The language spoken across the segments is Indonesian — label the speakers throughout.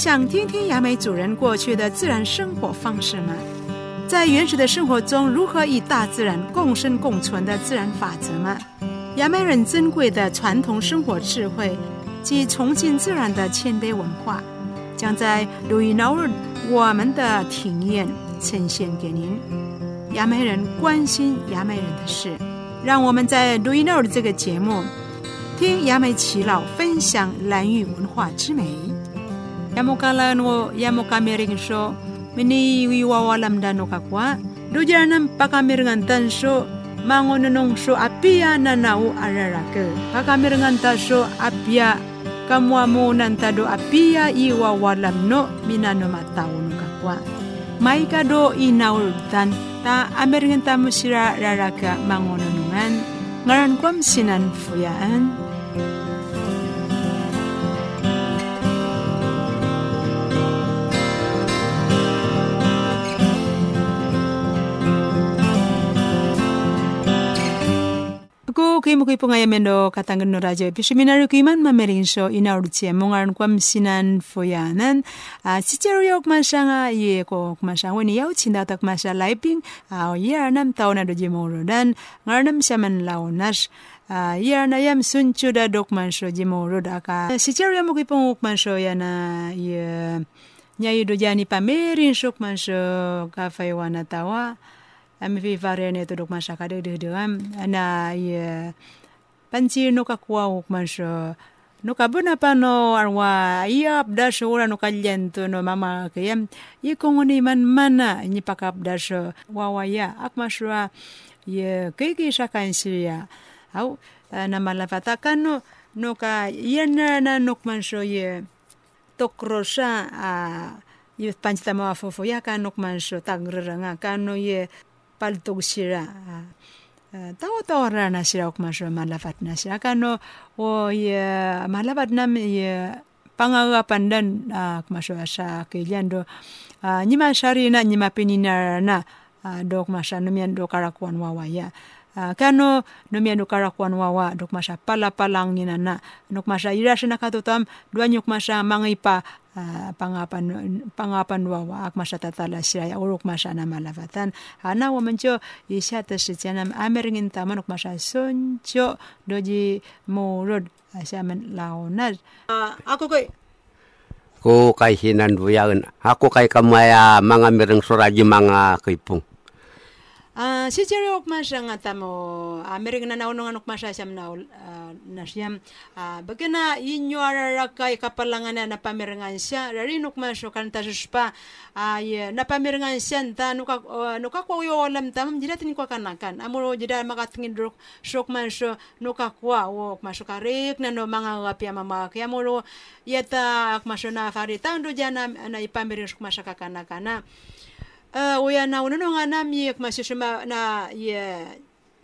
Speaker 1: 想听听雅美主人过去的自然生活方式吗？在原始的生活中，如何与大自然共生共存的自然法则吗？雅美人珍贵的传统生活智慧及崇敬自然的谦卑文化，将在六一闹日我们的庭院呈现给您。雅美人关心雅美人的事，让我们在六一闹日这个节目听雅美耆老分享兰屿文化之美。Yamukalanwo, lano yamoka meringsho mini wiwawalam dano kakwa. Dujaranam pakamiringan tansho apia nanau ararake. Pakamiringan tasho apia. Kamuamu nantado apia iwawalamno, minano matauno kakwa. Maika inaultan. Ta ameringan tamusira raraka mangononongan. Ngaran kwam sinan fuyaan. Ko kay mo kay po ngayon mendo katangan no radyo episeminaryo kiman mamerin so inaurutsi mongaran kwam sinan foyanan. A sichero yok masanga ye ko masang wani yau chinda tak masa laiping a year nam tao na doji moro dan ngarnam siaman launas a year na yam sunchu da dok man so jimoro da ka. Sichero yam kay pong man so yana ye nyai do jani pamerin sok man so ka faywana tawa ami fi varian itu dok masa kada de de am ana ye panci no ka kwa masa no ka pa no arwa iya abda shura no kalyen to no mama kayam ye kongoni man mana ni pakap da sho wawaya ak masra ye kiki shakan siya au na malafata kan no ka yena na nok man sho ye tokrosa a ye panci tama fofo ya kan nok man sho tagranga kan no ye paltog sira. tawa-tawa na sira ok masya malapat na sira. Kano o ye malapat nam ye pangagapan dan uh, masya sa kilian do uh, nyima sari na nyima pininara na uh, dok masya numian do karakuan wawaya. Uh, kano numian do karakuan wawa dok masya pala palang nina na dok masya irasya na katutam dua nyuk masya mangipa uh, pangapan pangapan wawa ak masya tatala sira ya uruk masya na malavatan. Ana waman jo isya ta sitya nam ameringin taman uk masya sonjo doji murud asya men laonad uh, ako koy
Speaker 2: ko kay hinan buyagan ako kay kamaya mga mireng suraji mga kaipong
Speaker 1: Ah, si Jerry Okmasha nga Amerika na naunong anok masya siyam na, uh, na siyam, uh, baga na inyo ararakay kapalangan na napamirangan siya, rarinok masyo kanta ay napamirangan siya, ta nuka, uh, nuka kwa uyo alam tamam, jida tin kwa kanakan, amuro jida makatingin drok, syok masyo, nuka kwa, wok masyo karik, na no mga masyo na farita, ando dyan na, na ipamirin syok masya kakanakana, uh, uya na uno nga nami masishima na ye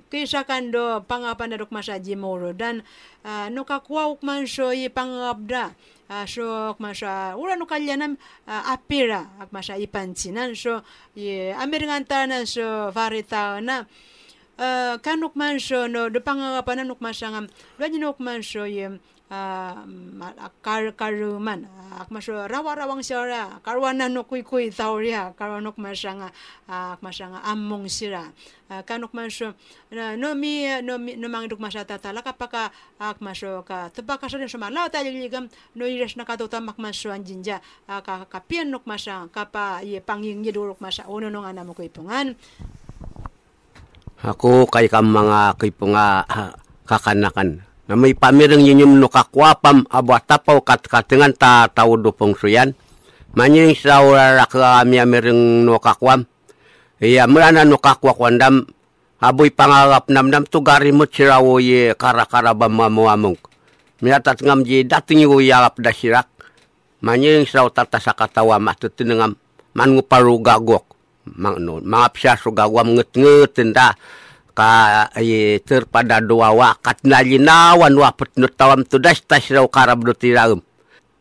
Speaker 1: kisha kando pangapan na masya jimoro dan uh, no kakwa ukman so ye pangabda uh, so masya ura no kalyanam uh, apira ak masya ipansinan so ye amiringan na so varita na. Uh, kanuk man so no do pangapan na nuk masyangam do nuk man so ye kar karuman ak maso rawa-rawang sira karwana no kuy kuy tauria karanok masanga ak masanga among sira kanok maso no mi no mi no mangiduk masata tala kapaka ak maso ka tebaka sa so malaw ta ligam no iras na katota mak maso anjinja ka kapian nok masa kapa ye panging yidurok masa uno no nga namo kuy pungan
Speaker 2: ako kay kam mga kipunga kakanakan na may pamirang yinyum no kakwapam abwatapaw kat katingan ta tao do pongsuyan. Manying sa urara kami amirang no kakwam. Iya mulana no kakwakwandam aboy pangarap namnam tugari mo sirawo ye karakarabam mamuamong. Miyatat ngam ji dating yu yalap da sirak. Manying sa tata sa katawa matutinangam manguparu gagok. Mang no, mga psiyaso gagwam nget-nget ka pada dua wakat najinawan wapet nuam tudas tasiraw karab nutiram.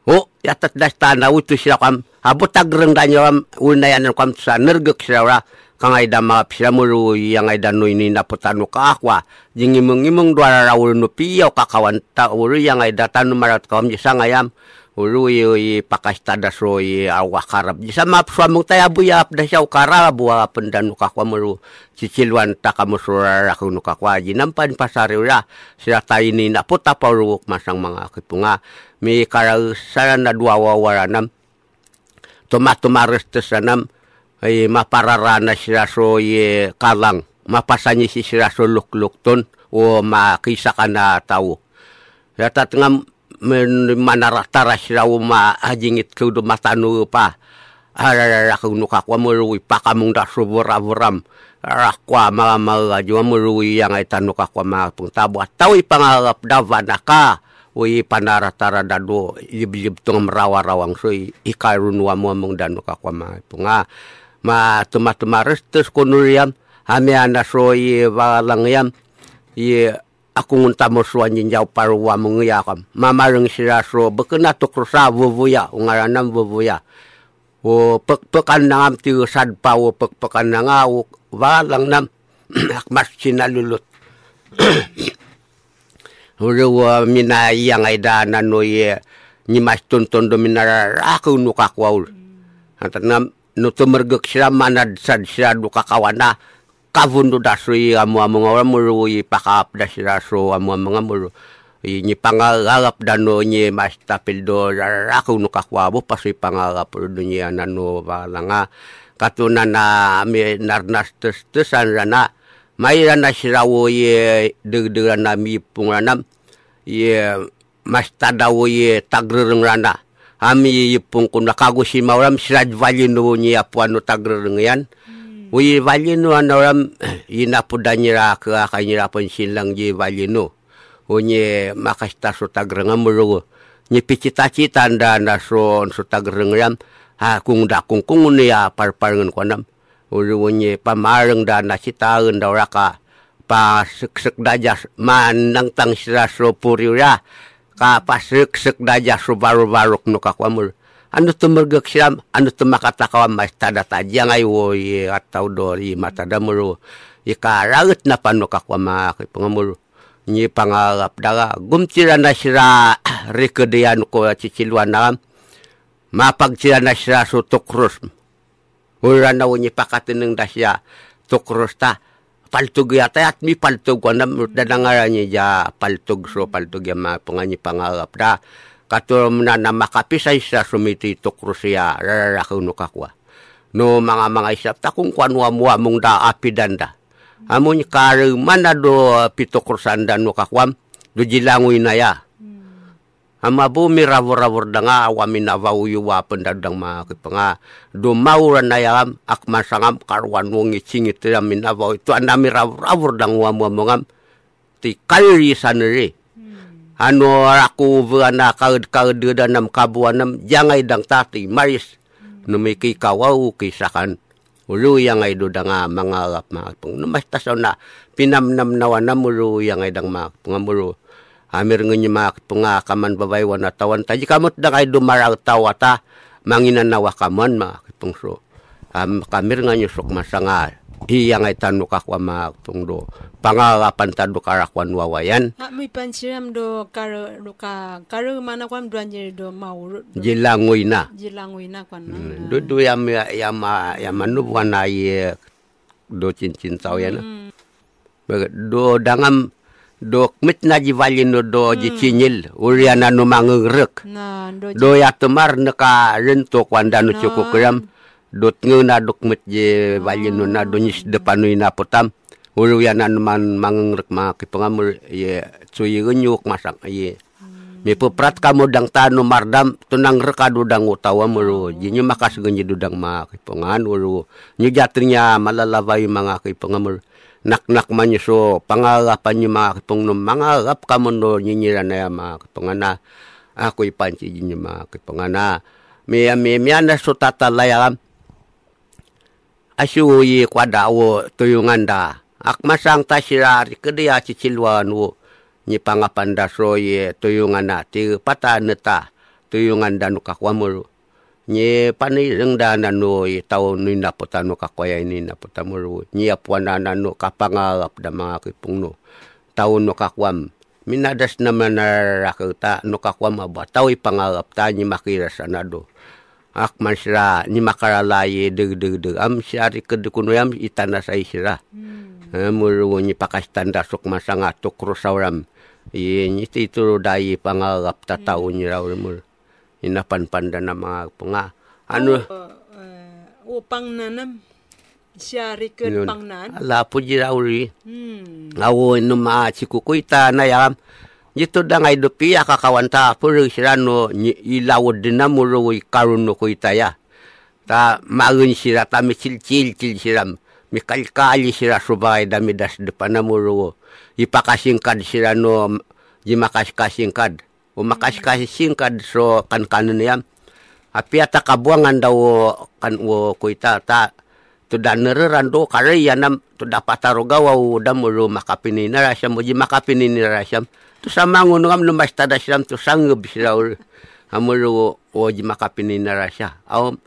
Speaker 2: Oh, ya tatdas tana utu sirakam. Abo tagreng danyawam unayan kam sa nergek sirawra. Kang aida maap siramuru yang aida no ini naputanu ka akwa. Jingimung-imung dua raul nupiyaw kakawan ta uru yang aida tanu marat kam jisangayam. ayam. Ulu i pakastada so i awakarab. Jisa map suamong tayo buya da siya ukara buwa pendan ukakwa muru cicilwan takamusura aku nukakwa jinampan pasari ura sila tayo ni naputa pa uruk masang mga kipunga. Mi karausaran na dua wawaranam. Tomatomares tesanam ay mapararana sila so i kalang. Mapasanyi si sila so luk-luk ton o makisa ka na tao. Tengah manara-tara sila uma hajingit kudu matanu pa. Arara kunu kakwa merui pakamung da subura-buram. Rakwa mga mga jua merui yang ay tanu kakwa mga pengtabwa. Tawi pangarap da vanaka. Ui panara-tara dado yib-yib tong merawa-rawang so ikarun wa mo mong danu kakwa mga punga. Ma tumatuma restes kunuriam. Hami anda so i walang yam. I aku ngunta mo suan jinjau parwa mengia kam. Mamareng sira so bekena to krusa vuvuya ungaranam vuvuya o pek pekan nangam ti sad pa o pek pekan nanga o walang nam ak mas sinalulut Ure wa mina yang ay da na no ye ni mas tonton do mina aku nu kakwaul. Antanam no tumergek sira manad sad sira du kakawana kavundo dasri amu amu ngawra muru i pakap dasira so amu amu ngamuru i ni pangarap dano ni mas tapil do aku no kakwabo pasi pangarap do ni anano balanga katuna na mi narnas tes tesan rana mai rana sirawo ye deg deg rana mi punganam ye mas tadawo ye tagrereng rana. Ami yipung kuna kagusi mauram siraj valino ni apuano tagrereng yan Ui valino anoram ina pudanyira ke akanyira pensilang ji valino. Unye makasta so tagrengam. Nye. Ha kung da kung kung ni ya parparengan konam. Uri unye pamareng da na cita da raka. Pa sek-sek dajas manang tang sira. Ka pa sek-sek baru-baruk no kakwamur anu tumergek siram anu tumakata kawan mas tada tajang ay wo ye atau dori mata damuru ika na pano kakwa ma pengamuru ni pangarap daga gumtira na sira rekedian ko ciciluan nam mapagtira na sira so tokrus ura na wo ni pakatineng dasya tokrus ta paltug yata at mi paltug ko na dadangaran niya ja paltug so paltug ya ma panganyi pangarap da katulom na makapisay sa sumiti tukrusiya rararakaw no kakwa. No mga mga isap ta kung kwanwa mua mong da apidanda. Amon kare mana do pitokrusanda no kakwam do jilangoy na ya. Ama bumi ravor-ravor da nga awami na vauyu wapen dadang mga kipanga. Do mauran na yam ak masangam karwan wong isingit yamin na vau. Ito anami ravor-ravor da nga mongam. Ti kalri sanere ano aku verana kaud kaud danam kabuanam jangai dang tati maris. Numiki kawau kisakan. Ulu yang ay do danga mangarap mga pung numas tasaw na pinamnam nawa na mulu yang ay dang mga pungamulu amir ngunyi mga punga kaman babaywan tawan taji kamot dang ay dumarag tawata manginan nawa kaman mga pungso um, kamir nga nyusok masangal iyang ay tanuk ako mga tungdo pangarapan tado karakwan wawayan
Speaker 1: Ha mi pansiram do karo do ka karo mana kwam do anje do mau
Speaker 2: jilangoy na
Speaker 1: jilangoy na kwan na.
Speaker 2: do do yam yam yam manubuan na ye do cincin tau ya na. Do dangam do mit na jivalino do jicinyil uriana no mangerek.
Speaker 1: Na do
Speaker 2: do ya temar neka rentok wanda no cukup kram dot ngena dok mit je valino na do nyis depanu ina potam uru ya nan man mangerek ma ki pengamur ye cuy genyuk masak ye. Mi peprat kamu dang tanu mardam tunang reka dudang utawa muru jinyu makas genyi dudang ma ki pengan uru nyu jatrinya malalawai mga ki pengamur nak nak manyu so pangarapan nyu mga ki pengnum mangarap kamu no nyinyiran ya mga ki pengana. Aku ipanci jinyu mga ki pengana. Mi mi mi anda so tata layam asu yi kwada wo tuyungan da ak masang tasirari kedia cicilwan wo ni pangapan da so ye tuyungan na ti pata neta tuyungan da nuka kwamuru ni pani reng da na no i tau ni na pota no kakwaya ni na pota muru ni apuana na no kapangarap da mga kipung no tau no kakwam minadas naman na rakita no kakwa mabataw ipangarap ta ni makira sanado akman sira ni makara laye deg deg deg am syari kedukun yam itanda sai sira hmm. Eh, mulu ni pakas tanda sok masanga to krosauram ye ni ti turu dai pangalap ta tau hmm. ni raul mul ina pan pandana mga penga anu
Speaker 1: oh, eh, oh, o pangnanam syari ke pangnan
Speaker 2: ala puji rauli
Speaker 1: hmm.
Speaker 2: Awo numa cikukui ta na yam. Jito da ngay dupi akakawanta puro sirano ilawod din na muro karuno ko itaya. Ta magun sira ta mi cil cil siram. Mi kalkali sira dami das depan na muro. Ipakasingkad sira no jimakas kasingkad. O makas kasingkad so kan kanan yam. Api ata kabuangan daw kan wo kuita ta to da nererando kare yanam to dapat tarogawa da muro makapini na rasyam mo makapini ni rasyam tu sama ngono ngam lumas tada siram tu sanggep siraul amuru oji makapini narasya. Au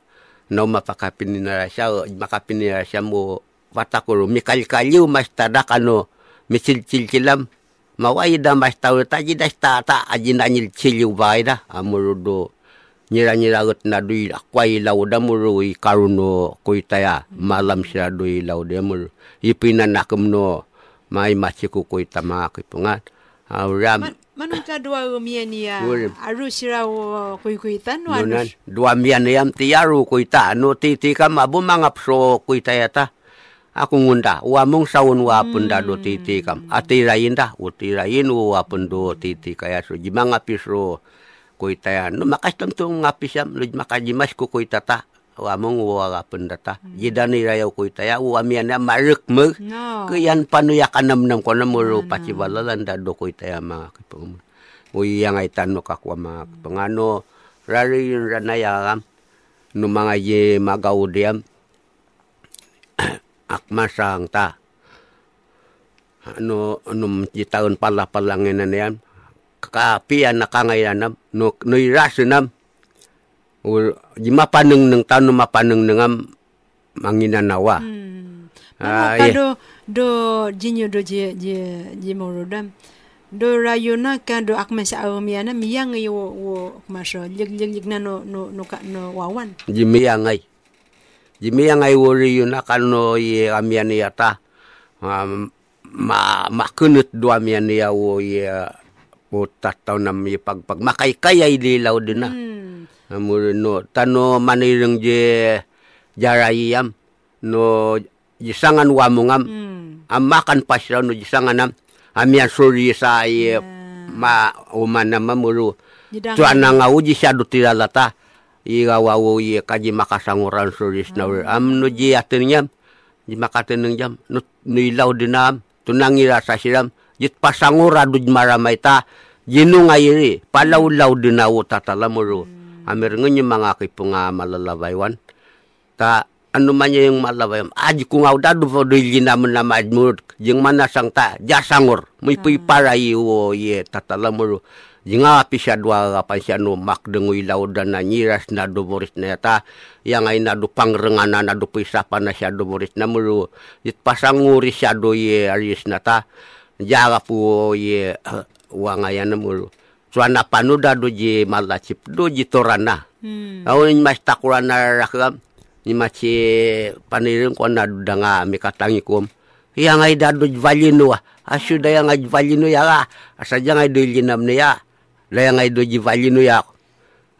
Speaker 2: no mapakapini narasya o makapini narasya mo watakuru mikal kaliu mas tada kano misil cil cilam mawai da mas tau taji da ta aji na nyil ciliu bai da. Amuru do nyira nyira gut na dui akwai lau da muru i karuno kuitaya malam sira dui lau muru ipina nakumno mai machiku kuita ma kipungat Auram.
Speaker 1: Man, dua umian
Speaker 2: Urim.
Speaker 1: aru sira wo no
Speaker 2: Nunan,
Speaker 1: ano
Speaker 2: dua mian yam tiyaru kuita no titi ka mabu mangap so kuita yata. Aku ngunda, uamong saun wa punda do titi kam. Ati rain da, uti rain wa pundo titi kaya so jimanga pisro kuita ya. No makas tentu ngapisam, lu makajimas ku kuita ta. Uamong wa punda ta. Jidani raya kuita ya, uamian ya marek me.
Speaker 1: no
Speaker 2: Kayan panuya kanam nam ko na muro pati balalan da do ko itaya mga kipong. Uy yang ay tanong kakwa mga kipong. Ano, rari yung ranayakam, no mga ye magaudiam, akmasang ta. Ano, ano, tahun pala palangin na yan. Kakapian na kangayanam, no, no irasunam. O, di mapaneng ng tanong mapaneng ng manginanawa.
Speaker 1: hmm.
Speaker 2: Ah, iya.
Speaker 1: do do jinyo do je je je morodam do rayona ka do akma sa umiana miyang yo wo kumaso lig lig lig na no no no ka no wawan
Speaker 2: Jimmy angay. Jimmy angay wori yun na kano ye amian yata. Um, ma makunut do amian ya wo ye putat tau nam ye pagpag makaykay ay lilaw din na.
Speaker 1: hmm.
Speaker 2: Amuro no tano manirang je jarayam no jisangan wamungam
Speaker 1: hmm.
Speaker 2: amakan pasra no jisanganam amian suri sa ye ma umana mamuru.
Speaker 1: Jidang
Speaker 2: Tuan nga uji siya do tilalata. Iga wawo ye kaji makasanguran suris na ur. Am no ji atin yam. Ji makatin ng jam. No, no ilaw dinam. Tunangira sa siram. Jit pasangura do maramay ta. Jinu nga iri. Palaw-law dinawo tatalamuro. Amir nga yung mga kipunga malalabaywan. Ta ano man niya yung malaway. Aji kung nga dado po do naman na maadmurot. Yung manasang ta. Jasangur. May puy para iyo ye tatalamuro. Yung nga pisya dua kapan siya no makdeng ilaw dan na nyiras na dumoris na yata. Yang ay na do pangrenganan na do pisapan na siya dumoris na muro. It siya do ye aris na ta. Jaga po ye uh, wangayan na muro. So na panuda do je malachip do je torana.
Speaker 1: hmm.
Speaker 2: Awin mas takuran na rakam. Ni machi panirin ko na danga mi katangi kom. Yang ay dado valino. Asu da yang ya. Asa jang ay do linam na ya. Da yang ay do valino ya.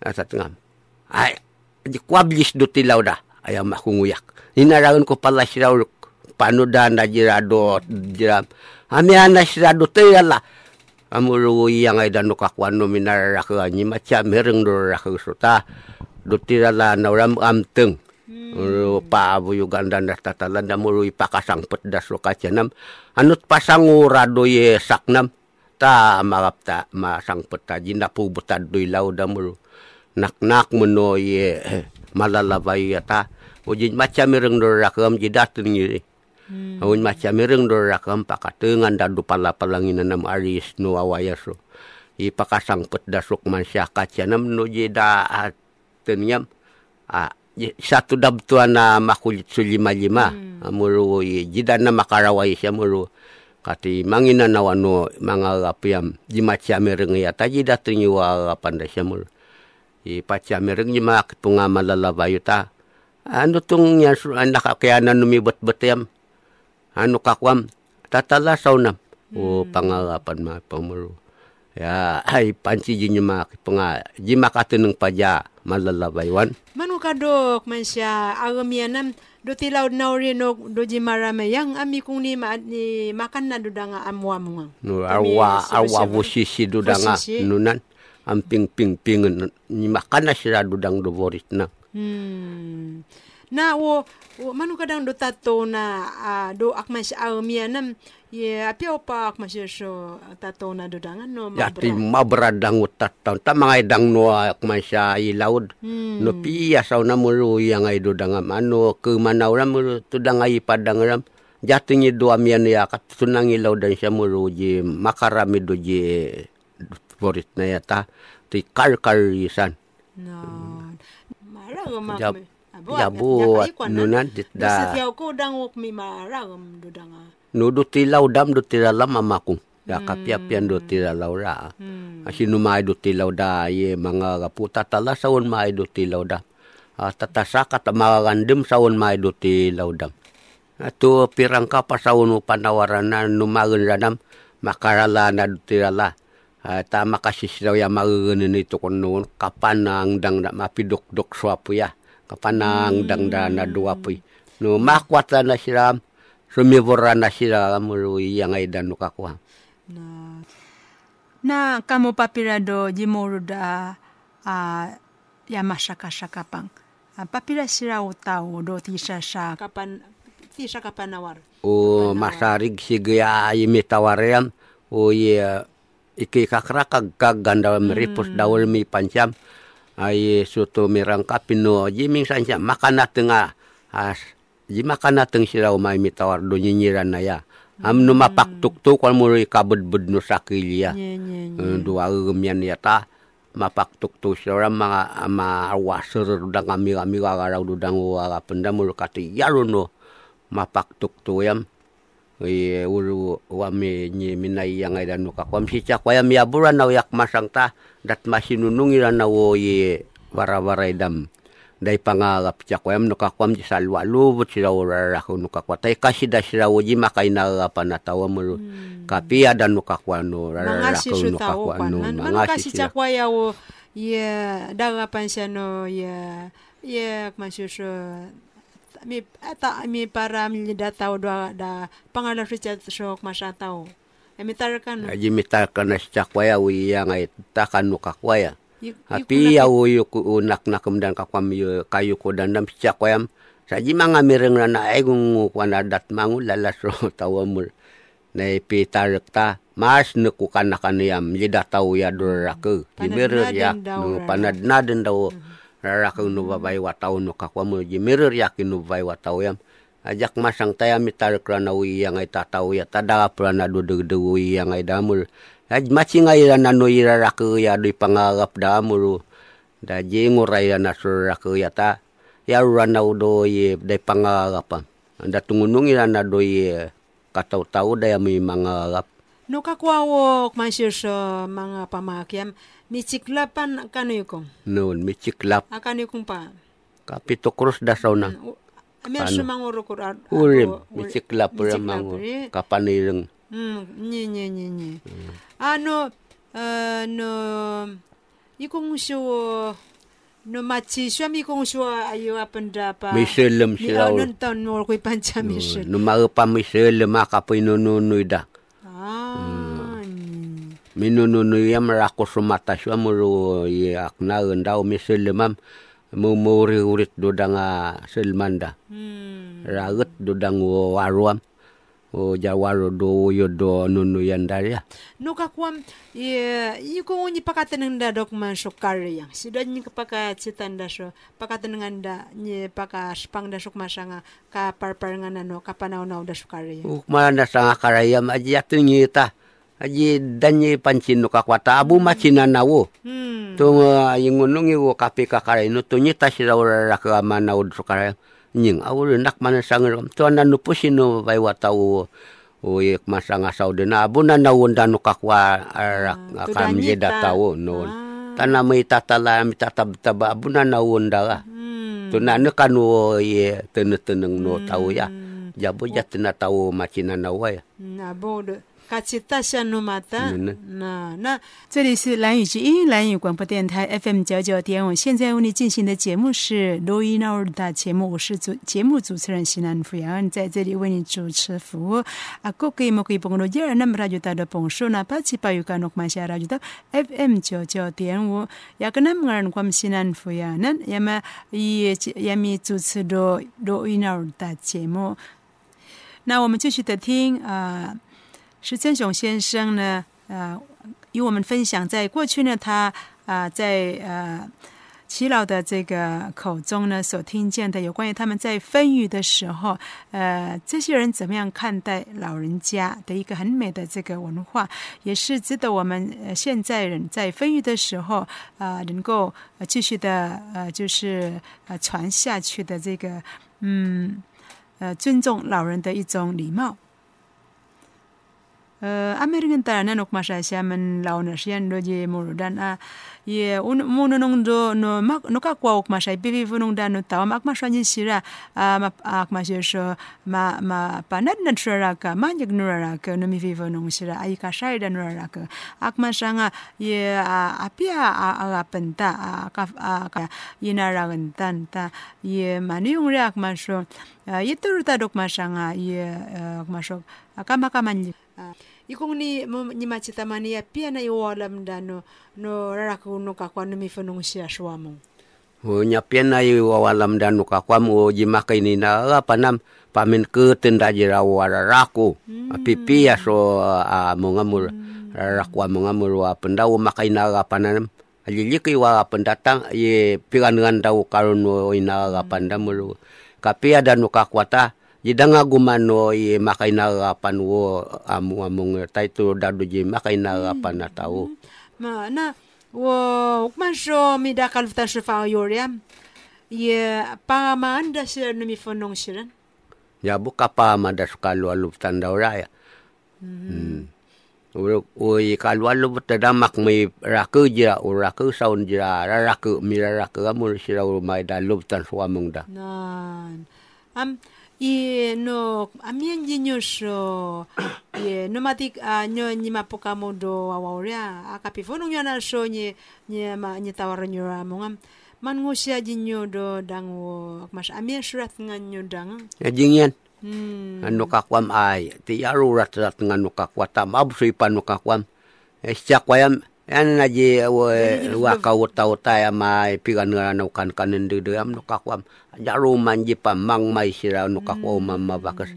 Speaker 2: Asa tengam. Ay, di kwablis do tilaw da. Ay makunguyak. Ninaraon ko pala siraw panuda na jirado jiram. Ami sirado tayala. Amuro yang ay dano kakwano minaraka ni macha mereng do rakusuta. Do tirala na ram amteng. Uro paabo yung ganda na tatalan na muro ipakasang petdas lo kacyanam. Anot pasangura do ye saknam. Ta marap ta masang peta jina pubutad do ilaw da muro. Nak-nak mo no ye eh, malalabay yata. O jin macha mereng do rakam jidatun yiri.
Speaker 1: Hmm.
Speaker 2: Awin macha mereng do rakam pakatengan dan do pala palangin nam aris no awayaso. Ipakasang petdasok man siya kacyanam no jida tenyam. Ah, ye- satu dabtuan na makulit su lima-lima. Amuro ye jida na makaraway siya muro. kati mangina na wano mga rapiam jimachi amereng ya taji datingi wa panda syamul i pachi amereng jima kipunga malalabayo ta ano tung nya anak kaya numibot betem anu kakwam tatala saunam. O pangalapan ma pamulu. Ya ay panci jinya ma kipunga jima kateneng paja malalabaywan
Speaker 1: Manu kadok man siya agamianam do tilaw na rinok do jimarame yang ami kung ni, ma, ni makan na do nga amwa
Speaker 2: arwa
Speaker 1: siya-
Speaker 2: arwa
Speaker 1: siya-
Speaker 2: busisi dudanga
Speaker 1: Busisi.
Speaker 2: nunan amping ping pingan ni makana sira dudang do borit na
Speaker 1: Hmm. Na wo, wo manu kadang do tato na ah, do akman siya agamianam ye api pa akman siya so tato na do dangan no
Speaker 2: ya ti
Speaker 1: mabra.
Speaker 2: mabradang utat taon ta mga idang no akman siya ilaud
Speaker 1: Hmm.
Speaker 2: no piya saw na mulu yang ay dudangam ano ke manaw ram mulu tudang ay padang ram jatingi do amian ya kat tunang ilaw dan siya mulu ji makarami do ji borit na yata ti kar karisan
Speaker 1: No. Maragam
Speaker 2: Jab-
Speaker 1: akman.
Speaker 2: Jabut, nunan, dit-
Speaker 1: Da. Sa
Speaker 2: da.
Speaker 1: tiyaw ko dang wok mi maragam do danga.
Speaker 2: no do tilaw dam do tilalam amakung ya kapiapian do tilaw ra
Speaker 1: Hmm.
Speaker 2: Asino may do tilaw da ye mga kaputa tala sawon may do tilaw da. Ah, tatasakat makagandem sawon may do tilaw dam. Ato pirang ka pa sawon mo panawaran na numagan radam makarala na do tilala. Ah, tama kasi sila ya magaganin ito kung noon kapan ang dang na mapidok-dok swapo ya. Kapan ang dang da na duwapoy. No makwata na sila sumibora na sila mulu yang ay dano kakuha.
Speaker 1: na na kamo papirado jimoro da a ya mashaka shaka pang a papira sira utao do tisha sha kapan tisha kapanawar
Speaker 2: o masarig sigya imi tawaream o ye iki kakra kag ganda meripus dawal mi pancam ay suto mirangka pino jiming sanca makana tenga as ji makana teng siraw may mi tawar do nyinyiran na ya am no mapaktuk tu kal muri kabed bed
Speaker 1: nye nye nye.
Speaker 2: Eh, dua gemian ya ta mapaktuk tu sira mga ama wasir dudang kami kami kagaraw dudang wala penda mulu kati yaruno mapaktuk tu yam. Iye uru wami nyi minai yang ay danu ka kwam si chak wayam ya buran yak masang ta dat masinunungi na wo ye wara-waray dam. Dai pangarap chak wayam no ka kwam di salwa lubot sila no ka kwatay kasi da sila wo ji makay na tawa mo kapi ada no ka kwano
Speaker 1: mga si
Speaker 2: rako no ka
Speaker 1: tao
Speaker 2: kwano
Speaker 1: kwan man
Speaker 2: mga
Speaker 1: kasi
Speaker 2: si sila
Speaker 1: chakwa ya wo ye dagapan siya no ye ye kmasyo mi ata mi para mi da do da pangalan siya so kmasya tao mi tarakan no
Speaker 2: Aji mitar ka na si chak waya wi yang ay takan no ka kwaya
Speaker 1: Y- y-
Speaker 2: Api ya wo yu ku unak na kemudian kakwam yu kayu ko dandam siya koyam saji mga mireng na kung kwanadat mangu lalas ro tawamul na ipitarek ta mas nuku kana kaniyam yida tau ya durake jimirur ya
Speaker 1: Panadnaden daw,
Speaker 2: no
Speaker 1: rara.
Speaker 2: panadnaden daw rarake no babay wa tau no kakwam ya babay wa tau yam ajak masang taya mitarek rana wi yang ay tatau ya tada prana do de wi yang ay damul Aj machi ngay na no ira raku ya di pangarap da muru. Da jengo raya na sur raku ya ta. Ya rana do ye da pangarap. Anda tungunung ira na do ye katau-tau da ya may mangarap.
Speaker 1: No kakwawo kmasyo so mga pamakyam mi chiklapan kano yukong
Speaker 2: Noon, may chiklap.
Speaker 1: akano yukong pa
Speaker 2: Kapito krus da saw na.
Speaker 1: Ami
Speaker 2: Ano?
Speaker 1: so manguro ko
Speaker 2: Urim, may chiklap rin mga kapanirang.
Speaker 1: Hmm, nye nye nye nye. Ano, uh, no, ikong syo, no machi syo mi kong syo ayo apanda pa.
Speaker 2: May selam
Speaker 1: Mi
Speaker 2: sila.
Speaker 1: anon taon mo ko'y pancha mi syo.
Speaker 2: Numara may selam makapoy nununoy da.
Speaker 1: Ah, mm.
Speaker 2: Minununoy ya marako sumata siya muro yak na daw may selamam. Mumuri-urit do da nga selmanda.
Speaker 1: Hmm.
Speaker 2: raget dudang waruam o jawaro do yo do nunu yandaria
Speaker 1: No kakwam, ye, ikong ni pakatan ng dadok man syo karya. Sida ni kapakatsitan da syo, pakatan ng da, ni pakaspang da syo masanga, kaparpar nga nano, kapanaw-naw da syo karya.
Speaker 2: ukmana sanga karayam aji atungi ta aji danyi pancin no kakwata abu macina nawo
Speaker 1: Hmm.
Speaker 2: tung yingunungi wo kapi kakaray no tunyi ta sira ora ka mana ud sukarayam nying awul nak mana sangar to na nupusin no bai watau Uy masanga saudena abuna na wunda no kakwa arak
Speaker 1: Ah,
Speaker 2: akam
Speaker 1: tudanya
Speaker 2: jeda
Speaker 1: ta.
Speaker 2: tawo no.
Speaker 1: Ah.
Speaker 2: Tana mai tatala mi tatab taba abuna na wunda la.
Speaker 1: Hmm.
Speaker 2: Tu na ne kan wo ye tene teneng no tahu ya. Jabu jatena tahu macina na wa ya.
Speaker 1: 那不卡奇达夏努马达，那那这里是蓝语之音蓝语广播电台 FM 九九点五，现在为你进行的节目是《录音 o 的节目，我是主节目主持人西南福阳，在这里为你主持服务。啊，各位莫可以帮我录音，那么他就带着帮手那八七八月干录马下来，就到 FM 九九点五。要跟那么个人关心西南福阳，那要么也也咪主持录录音 o 的节目。那我们继续的听啊。石真雄先生呢，呃，与我们分享，在过去呢，他啊、在呃齐老的这个口中呢，所听见的有关于他们在分育的时候，呃，这些人怎么样看待老人家的一个很美的这个文化，也是值得我们呃现在人在分育的时候啊、能够继续的呃就是呃传下去的这个嗯。呃，尊重老人的一种礼貌。American tarana nok masha sia men launa sian do je murudan a ye un munu do no mak no ka kwa ok masha bibi vunung dan no taw mak masha ni sira a ma ak ma sho ma ma panat na trara ka ma nyek nurara ka no mi vivo nong sira ai ka shai dan nurara ka. Ak ma shanga ye apia a a penta a ka a ka yina ra tan ta. Ye maniung ra ak ma sho ye turta dok ma shanga ye ak ma sho akama kamanji Uh, ikong ni mo ni machita mania pia na iwalam da no no raraku no ka kwa no mi fonong siya swamo
Speaker 2: o nya pia na i walam da no ka kwa mo ji makai ni na panam pamin ke tenda jira wararaku api pia so a mo ngamur mm. rarakwa mo ngamur wa pendau makai na ga panam aliliki wa pendatang ye pirangan dau karun ina pandamuru kapia dan no ka kwata jidanga gumano i makai narapan wo amu amung taito dadu ji makai narapan na tao.
Speaker 1: Ma na wo man so mi da kalfta so fa yoriam ye pa ma anda sir no mi fonong siran.
Speaker 2: Ya buka pa ma da sukalu alu tanda raya. Hmm. Oi kalu alu tadamak mi raku jira u raku saun jira raku mi raku amur sira mai da luptan suamung da.
Speaker 1: Nan. Am ye no amien jinyo so ye no matik a nyo ni mapoka mo do awaria akapi fono nyo na so nye nye ma nye tawar nyo ra mongam man ngo sia jinyo do dang wo mas amien surat ngan nyo dang
Speaker 2: Ya jingyan.
Speaker 1: hmm.
Speaker 2: Anu kakwam ay ti aru rat rat nganu kakwatam absui panu kakwam. Eh siakwayam yan na ji wa kau tau taya mai pigan ngana kan kanen de de am no kakwam. Jaru manji pamang mai sira no kakwam mama bakas.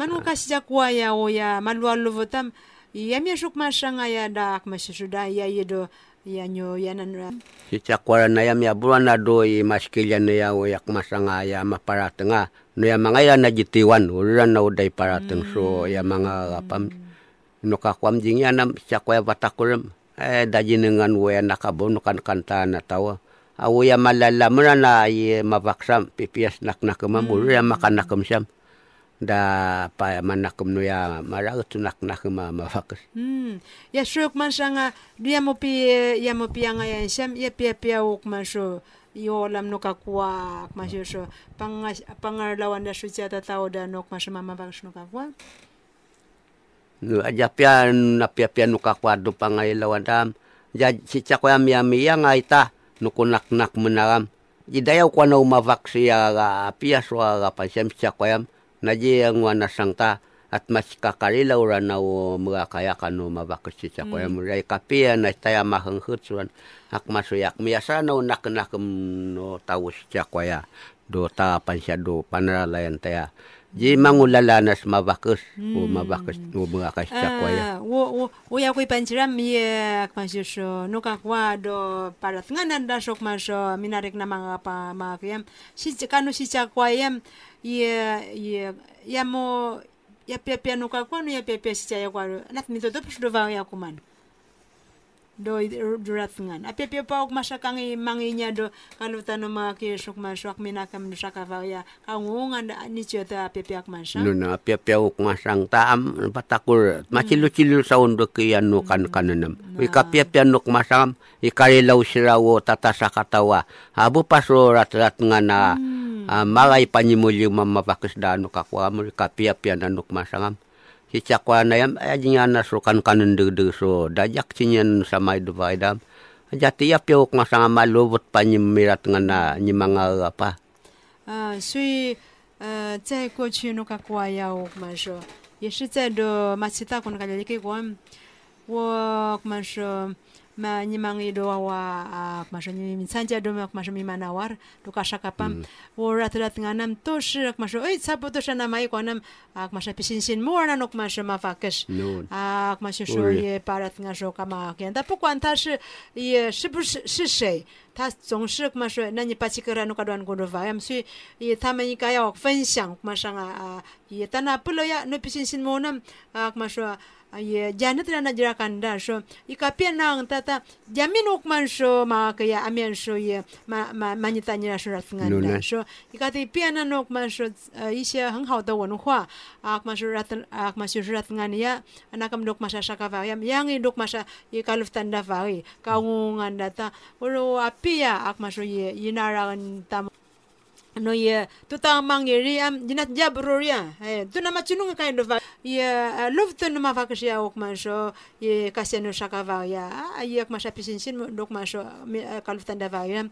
Speaker 1: man ngo kasja kwa ya o ya malwa lo votam ya mi shuk masanga ya dak mashuda ya yedo ya nyo ya nan ra
Speaker 2: Si cakwara na yam ya bulan na do i maskilya na ya o yak masanga ya maparatenga. No ya mga ya na jitiwan ulan na uday parateng so ya mga kapam. No kakwam jing ya nam cakwaya batakurem. Eh daji dengan we nakabo no kan kanta na tawa. Awo ya malalamra na i mabaksam pipias nak mulu ya makan nakam siam. Da pa manakum no ya maragat nak nakam mabakas.
Speaker 1: Hmm. Ya shuk man shanga dia mo pi ya mo pi anga ya sham ya pi pi ok man sho yo lam no ka kwa ma sho sho pang pangar lawan da shu ta tao da nok ma sho mama bang no kwa
Speaker 2: Nu aja pian na pia pia nu kakwado pa ngay lawadam. Ja si chakwa mi mi yang ay ta nu kunak nak menaram. Jidayaw kwa na umavak siya ga pia so ga pa siyam si chakwa na ji ang wana sang ta at mas kakarilaw ra na o mga kaya ka no mavak si chakwa mm. Ray kapia na taya mahanghut suan ak masuyak miyasa na unak nak no tawo si chakwa do ta pan siya do panaralayan taya. Ji mangulalanas mabakus o mabakus o mga kasyakwaya.
Speaker 1: Ah, wo wo wo ya koi panchiram ye sho. No ka kwa do parat nganan da shok ma sho minarek na mga pa ma kayam si kano si chakwa yam ye ye ya mo ya pia pia no ka kwa no ya pia pia si chaya kwa nat mi to do psh do va ya kuman do durat ngan api api pa ok masa kang manginya do kalau tano ma ke sok masuk minakam do sakava ya kangungan ni chota api ak masa
Speaker 2: Nuna api api ok masang taam patakur macilu cilu sa undo ke anu kan kananam. Ika api api anuk masang ikarilaw sirawo tata sa katawa. Habu paso rat rat nga na ah, malay panyimuli mamapakis da anu kakwa mo ika api api anuk masangam Si cakwa na yam ayajinya nasukan kanan dede so dajak cinyan sa may dubaydam. Jati api ok masang malubot panyimirat nga na nyimanga apa.
Speaker 1: 啊，所以呃，在过去那个国呀，我们说也是在这马其大国那个给我，我们说。 ma nyimang ido wa a masha nyimi sanja do ma masha mi manawar do kasha kapam wo rat rat nganam to shi masha oi sapo to shana mai kwanam ak masha pisin sin mo na nok masha ma fakesh
Speaker 2: Nun.
Speaker 1: 啊，嘛就说也巴拉跟说干嘛跟，但不管他是也是不是是谁，他总是嘛说，那你把这个人弄个乱工作法，所以也他们应该要分享嘛上啊啊，也但那不了呀，那毕竟新么呢啊嘛说。 ye jana tira jira kanda sho. Ikapia nang tata jamin ukman ma kaya ye ma ma manyita nyira sho. Na nokman ya. Anakam dok masha shaka ya. yang dok masha ye kaluf tanda ya. apia ye no ye tu ta mang ye ri am jinat jab ro ya eh tu na macunung kind of ye love tu na ma ya ok man so ye kaseno shaka va ya. Ye ak ma sha pisin sin dok ma so kaluf tanda va ya.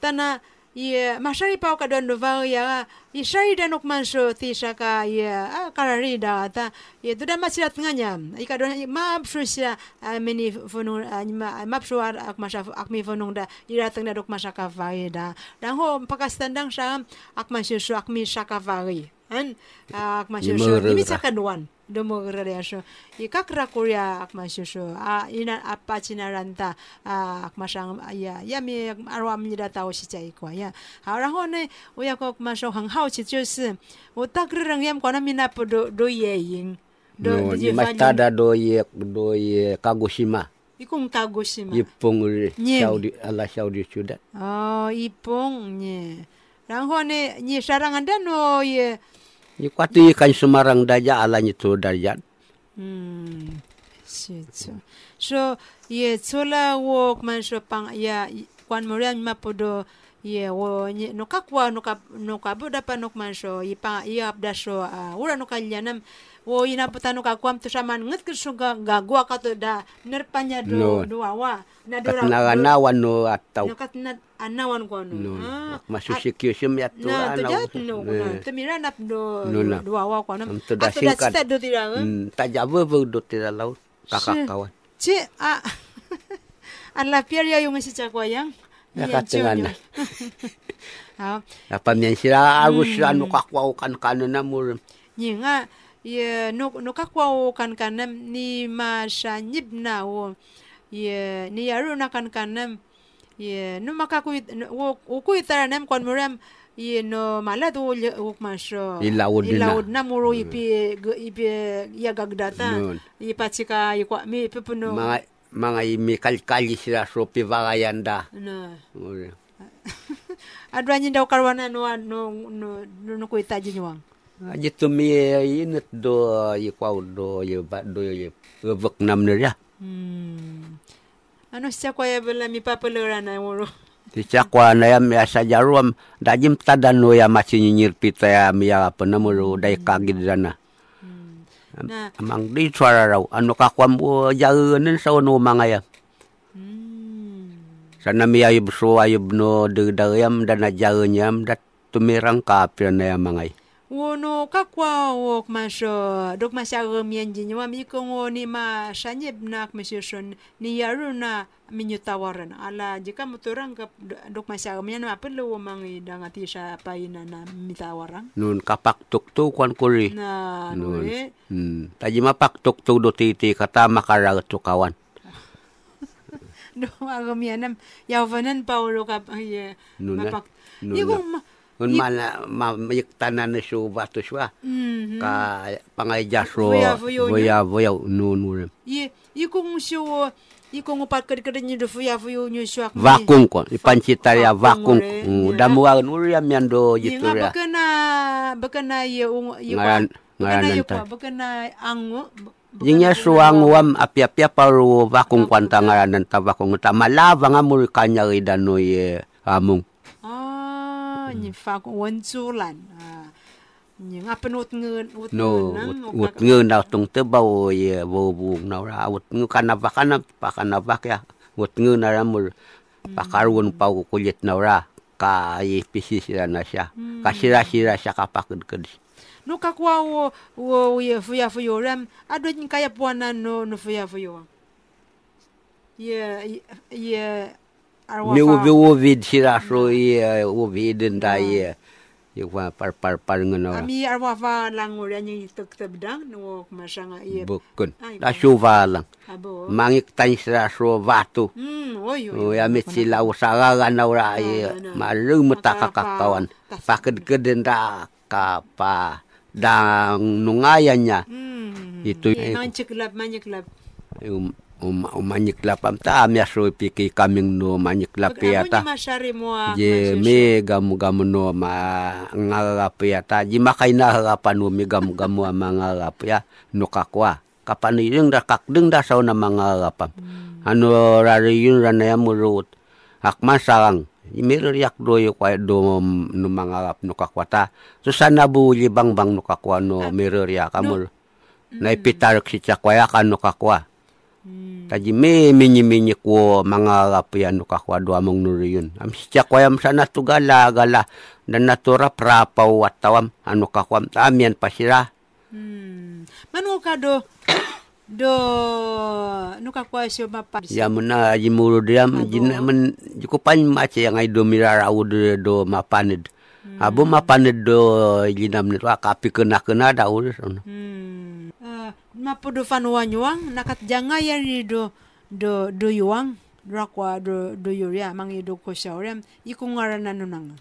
Speaker 1: Tana ye masari pau ka don va ya ye shari dan ok man so ti karari da ta. Ye tu da masirat nganya ika don ma bsu sia meni fonung ma ma bsu ak ma sha ak mi da ira tang da dok ma shaka va da. Dan ho pakastandang sha ak ma shu ak mi shaka va an ak ma shu mi saka duan domo ya so i kakra korea ak ma shu a ina apa cina ranta ak ma shang ya ya mi arwa mi da tao shi zai kwa ya 好然后呢我要跟嘛说很好奇就是我大个人也管他们那不都都也赢
Speaker 2: No, ni mastada do ye do ye Kagoshima.
Speaker 1: Ikung Kagoshima.
Speaker 2: Ipung
Speaker 1: Nye.
Speaker 2: Saudi ala Saudi sudah.
Speaker 1: 哦，一蹦呢，然后呢，你啥人的no ye，
Speaker 2: Yukwati kan Semarang daja
Speaker 1: alanya tu darjan. Hmm, situ. So ye chola wo man so pang ya kwan moria ma podo ye wo noka kwa noka noka boda pa nok man so ipa ya abda so ah, ura noka lyanam uh, wo ina puta no ka kwam to saman nget ke so ga gua ka to da nerpanya do
Speaker 2: No.
Speaker 1: do awa na do ra
Speaker 2: Katnaranawan no atau.
Speaker 1: no katna anawan ko no
Speaker 2: No.
Speaker 1: ah
Speaker 2: Masusikyo sim ya tu
Speaker 1: na
Speaker 2: anaw.
Speaker 1: jat no no to mira nap do
Speaker 2: No, na.
Speaker 1: do awa ko
Speaker 2: Am to da
Speaker 1: da
Speaker 2: singkat.
Speaker 1: cita do tira eh?
Speaker 2: Hmm, tajabe do tira laut. Kakak kawan.
Speaker 1: Ci a ala pier ya yung si chakwayang
Speaker 2: Ya katengan.
Speaker 1: 好
Speaker 2: Apa mian sila arus anu kakwau kan kanana mur.
Speaker 1: 你 ye no no kakwa o kan kanam ni ma sha nyib na o. Ye ni yaru na kan kanam ye no ma ka ku itara nem kon muram ye no malado o ma sha
Speaker 2: ila od
Speaker 1: ila od na muro ipi mm. ipi ya gagdata ipatika ikwa mi pepuno
Speaker 2: kal kal imikalkali sira so pivagayanda no.
Speaker 1: Adwa nyinda ukarwana no no no no
Speaker 2: kuitaji nywang mi init do ye kwau do ye ba do ye vek nam ne ya.
Speaker 1: hmm ano siya kwa ya bela mi papelera na muro
Speaker 2: Ti cakwa na ya mi asa jarum dajim tadan no ya masih nyinyir pita ya mi ya apa namuru dai kagid dana.
Speaker 1: na
Speaker 2: Amang di suara raw anu kakwam o jaunin sa no mga ya.
Speaker 1: hmm
Speaker 2: Sana mi ayub so ayub no de dayam dana jaunyam dat tumirang kapir na ya mangay.
Speaker 1: Wono kakwa wok masho dok masha gomien jinwa mi ko ni ma shanyeb nak mesishon ni yaruna minyu tawaran ala jika muturang kap dok masha gomien ma pelu mangi dangati sha paina na mitawarang
Speaker 2: Nun kapak tuk tu kwan kuri.
Speaker 1: na
Speaker 2: Nun.
Speaker 1: eh
Speaker 2: Hmm. Taji mapak tuk tu do titi kata makaragat tu kawan.
Speaker 1: do agomianam yavanan paulo kap ye
Speaker 2: na.
Speaker 1: mapak
Speaker 2: Nun
Speaker 1: Igo
Speaker 2: na.
Speaker 1: ma
Speaker 2: Un mana mayik tanan na su batus wa
Speaker 1: Mhm.
Speaker 2: ka jasro
Speaker 1: Vuya-vuyo
Speaker 2: voya voya nunurem.
Speaker 1: Ye, i kung siyo, i kung upat kada-kada nyo do fuya-fuyo nyo siya.
Speaker 2: Vakum ko ipancita ya
Speaker 1: Vakum
Speaker 2: vakum.
Speaker 1: ore.
Speaker 2: Mm,
Speaker 1: Ya.
Speaker 2: Damuan uriam yan do
Speaker 1: Ye
Speaker 2: gitu ya.
Speaker 1: baka na, baka na ye, ung, ye
Speaker 2: Ngaran-
Speaker 1: kwa. Baka na
Speaker 2: ngaranan
Speaker 1: ye
Speaker 2: ta.
Speaker 1: kwa, baka na ango. baka
Speaker 2: Jinya suang wam apia-apia paru vakung kwanta ngaranan ta vakung ta malava nga muri kanya idano ye amung.
Speaker 1: Ni fa ko wan zulan. Ah. Ni nga penut ngeun ut
Speaker 2: No,
Speaker 1: ngeun,
Speaker 2: ut ut ngeun na tung te bau ye bau bung na ra kana pakana ya. Ngeun na ramur pakarun pau kulit na ra ka ye pisi sira na siya. Ka.
Speaker 1: No kakwa wo wo ye fuya fuyo ram ado ni kaya puana no no fuya fuyo. Ye ye-
Speaker 2: Ovid, Ovid Shirasui, Ovid Ndai, Yukwa par par par ngono.
Speaker 1: Ami arwafa lang ora yang itu kita bedang nuwo masanga iya.
Speaker 2: Bukun. Da shuva lang. Mangik tan shirasu vatu.
Speaker 1: Hmm,
Speaker 2: oyo. Oy ami sila usaga gan
Speaker 1: ora iya.
Speaker 2: Malu mutaka
Speaker 1: kawan.
Speaker 2: Paked kedenda kapa dang nungayanya.
Speaker 1: Hmm.
Speaker 2: Itu.
Speaker 1: Nang ceklap manyeklap.
Speaker 2: Um um umanyiklap am ta amya so piki kaming no manyiklap
Speaker 1: Amo ni
Speaker 2: yata.
Speaker 1: masari mo ah,
Speaker 2: Je
Speaker 1: masusyo.
Speaker 2: me gamu gamu no ma ngarap yata. Ji makai na harapan no me gamu gamu ama ngarap ya no kakwa. Kapan yung da kakdeng da sa na mga harapam. Ano rari yun rana ya murut. Akman sarang. Imir yak do yo kwa do no mga harap no kakwata. So sana bu libang bang no kakwa no mirror ya kamul. Naipitar si chakwaya kan no kakwa.
Speaker 1: Hmm.
Speaker 2: Taji me minyi-minyi ko mga rapian no kakwa do among nuri yun. Am si chakwayam sana tu gala gala. Dan natura prapaw watawam ano kakwam. Amian pa sila.
Speaker 1: Hmm. Manu ka do do no ka kwa syo mapa.
Speaker 2: Ya muna jimuro diam jina men jukupan mace yang ay do mirara ude do mapanid. Abo mapanid do jinam nito akapi kena kena da ude sono.
Speaker 1: Hmm. Ah, mapo do fanwa nyuang nakat janga ya ni do do do yuang rakwa do do yuria mangi do ko shaurem iku ngarana nunang.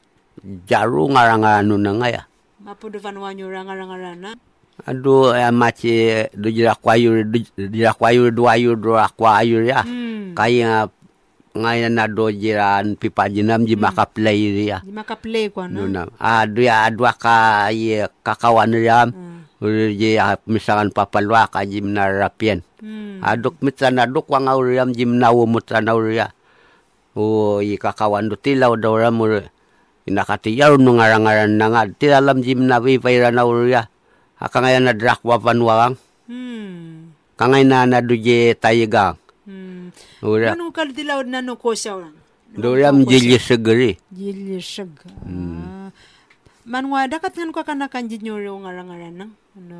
Speaker 2: Jaru ngaranga anu na nga ya.
Speaker 1: Mapo do fanwa nyurang ngarana.
Speaker 2: Aduh ya mace do jira kwayu do jira kwayu do ayu do akwayu ya.
Speaker 1: Hmm.
Speaker 2: Kaya ngayon na do jiran pipa jinam ji makaplay ya.
Speaker 1: Di makaplay ko no.
Speaker 2: Nuna. Adu ya adwa ka ye kakawan ya.
Speaker 1: Hmm.
Speaker 2: Je ah, misalkan papalwa ka jim na rapien.
Speaker 1: Hmm.
Speaker 2: Aduk mitsan aduk wang auriam jim na umutsan auria. O i kakawan do tilaw daw ram uri. Inakatiyaw nung ngarangaran na nga. Tilalam jim na vipairan auria. Akangaya na drak wapanwang.
Speaker 1: Hmm.
Speaker 2: Kangay na na duje tayigang.
Speaker 1: Hmm.
Speaker 2: Ura.
Speaker 1: Manu kal dilaw na no ko shaurang.
Speaker 2: Duriam jili segeri.
Speaker 1: Jili shag.
Speaker 2: Hmm.
Speaker 1: Ah. Manwa dakat ngan ko kanakan jinyo ngarang-ngaran nang. Ano.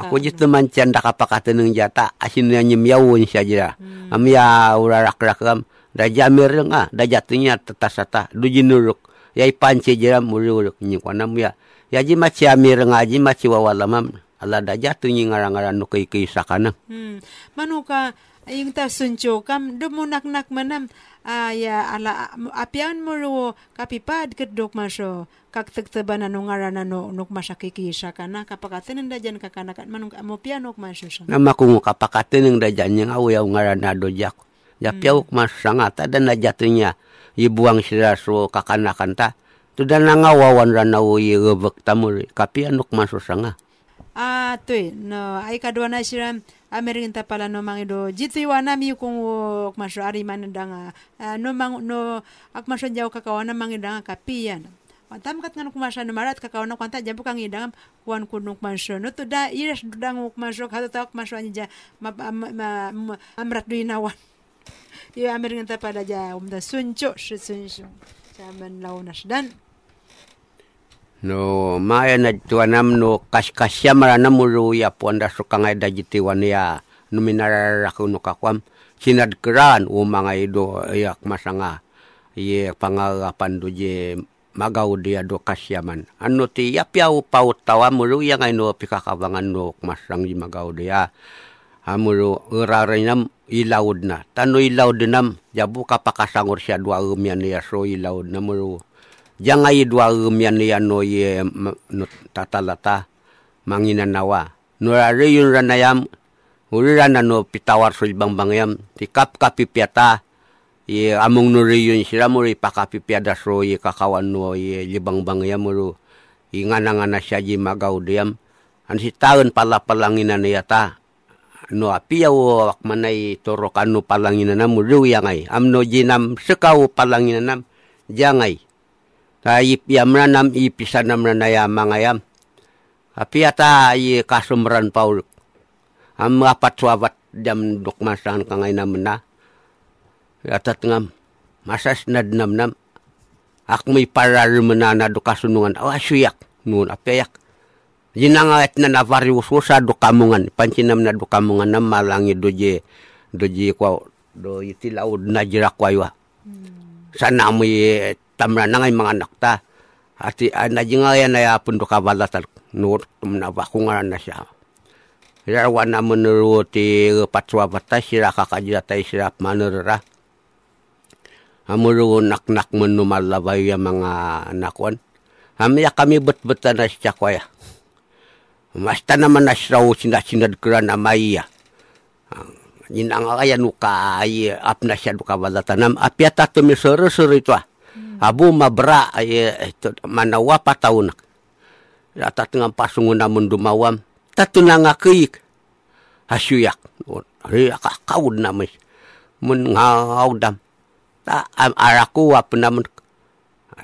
Speaker 2: Aku je teman canda kapakata ng jata asin na nyemyawon siya jira. Amya urarak rakam da jamir nga da jatunya tetasata du jinuruk. Yai panci jira mururuk nyi kwanam ya. Ya ji maci amir nga ji maci wawalamam. Ala da jatunya ngarangaran no kay kay sakana.
Speaker 1: Hmm. Manu ka yung ta suncho kam do mo nak-nak manam aya ala apian mo ro kapipad ket dok maso kak tagtaban ano ngaran ano nuk masakikisa kana kapakaten da jan kakanakan manung mo pianok maso siya.
Speaker 2: Nama kung kapakata ng da jan yung awayaw ngaran na do jak. Ya piyaw mas sangata dan na jatunya ibuang sila so kakanakan ta. Tudan na nga wawan ranaw i rebek tamur. Kapi masusanga.
Speaker 1: Ah, toy, no, ay kadwa na siya, Amerikan ta pala no mangido. Jito iwa nami kung maso ari man da nga, ah, no mang, no, ak maso jaw kakawa na mangida nga kapiyan. Tam kat nga kumasya no marat kakawa na kwanta jabu kang idang kuan kunok maso. No to da iras dudang uk maso kato ta uk maso anja amrat do inawan. Iyo Amerikan ta pala ja um da suncho, shi suncho. Saman launas dan.
Speaker 2: No, maya na tuanam no kas-kasya marana mulu ya puanda sukangay da jitiwan ya no minararaku no keran o mga ido yak masanga ye pangarapan do je magaw dia do kasyaman. Ano ti yapyaw paut tawa mulu ya ngay no pikakabangan no masang di magaw dia. Amuro urarinam ilawd na. Tano ilawd nam jabu kapakasangur siya dua umyan niya so ilawd na mulu Jangai dua rumian yan no ye no tatalata manginanawa. Nurari yun ranayam Uriran no pitawar sul bang bangyam tikap kapipiata ye among nuri yun sila muri pakapipiada so ye kakawan no ye libang bangyam muru ingana ngana siya ji diam an si taon pala yata no apia wo manay toro kanu palanginan nam muru yangay jinam nam Tayip yam ranam ipisanam ranaya mangayam apiata ye kasumran paul. Am apat suabat jam dok masan kangay naman na. Atat ngam masas nad nam nam. Ak may parar manana do kasunungan. Awa suyak. Nun apayak jinangat na navarius sa do kamungan. Pancinam na do kamungan nam malangi doje doje kwa do itilaud na jira kwa sana mo tamra na ngay mga anak ta ati najingaya na ya pun do kabalatan nur tum na bakungaran na siya Irawa na menuruti patwa batas sira kakajata sirap manurra. Amuru nak-nak menumal labay yung mga nakwan. Amya kami bet-betan na siya kwaya. Masta naman na siya sinasinad kura na maiya. Yinang kaya nuka ay ap na siya nuka balatanam. Apyata tumisuro-suro ito ah. Abu mabra ay manawa pataunak. Ratat nga pasungo namun dumawam tatu nga kik hasuyak ri kakawud na mas mun ngawdam ta am araku apa namun.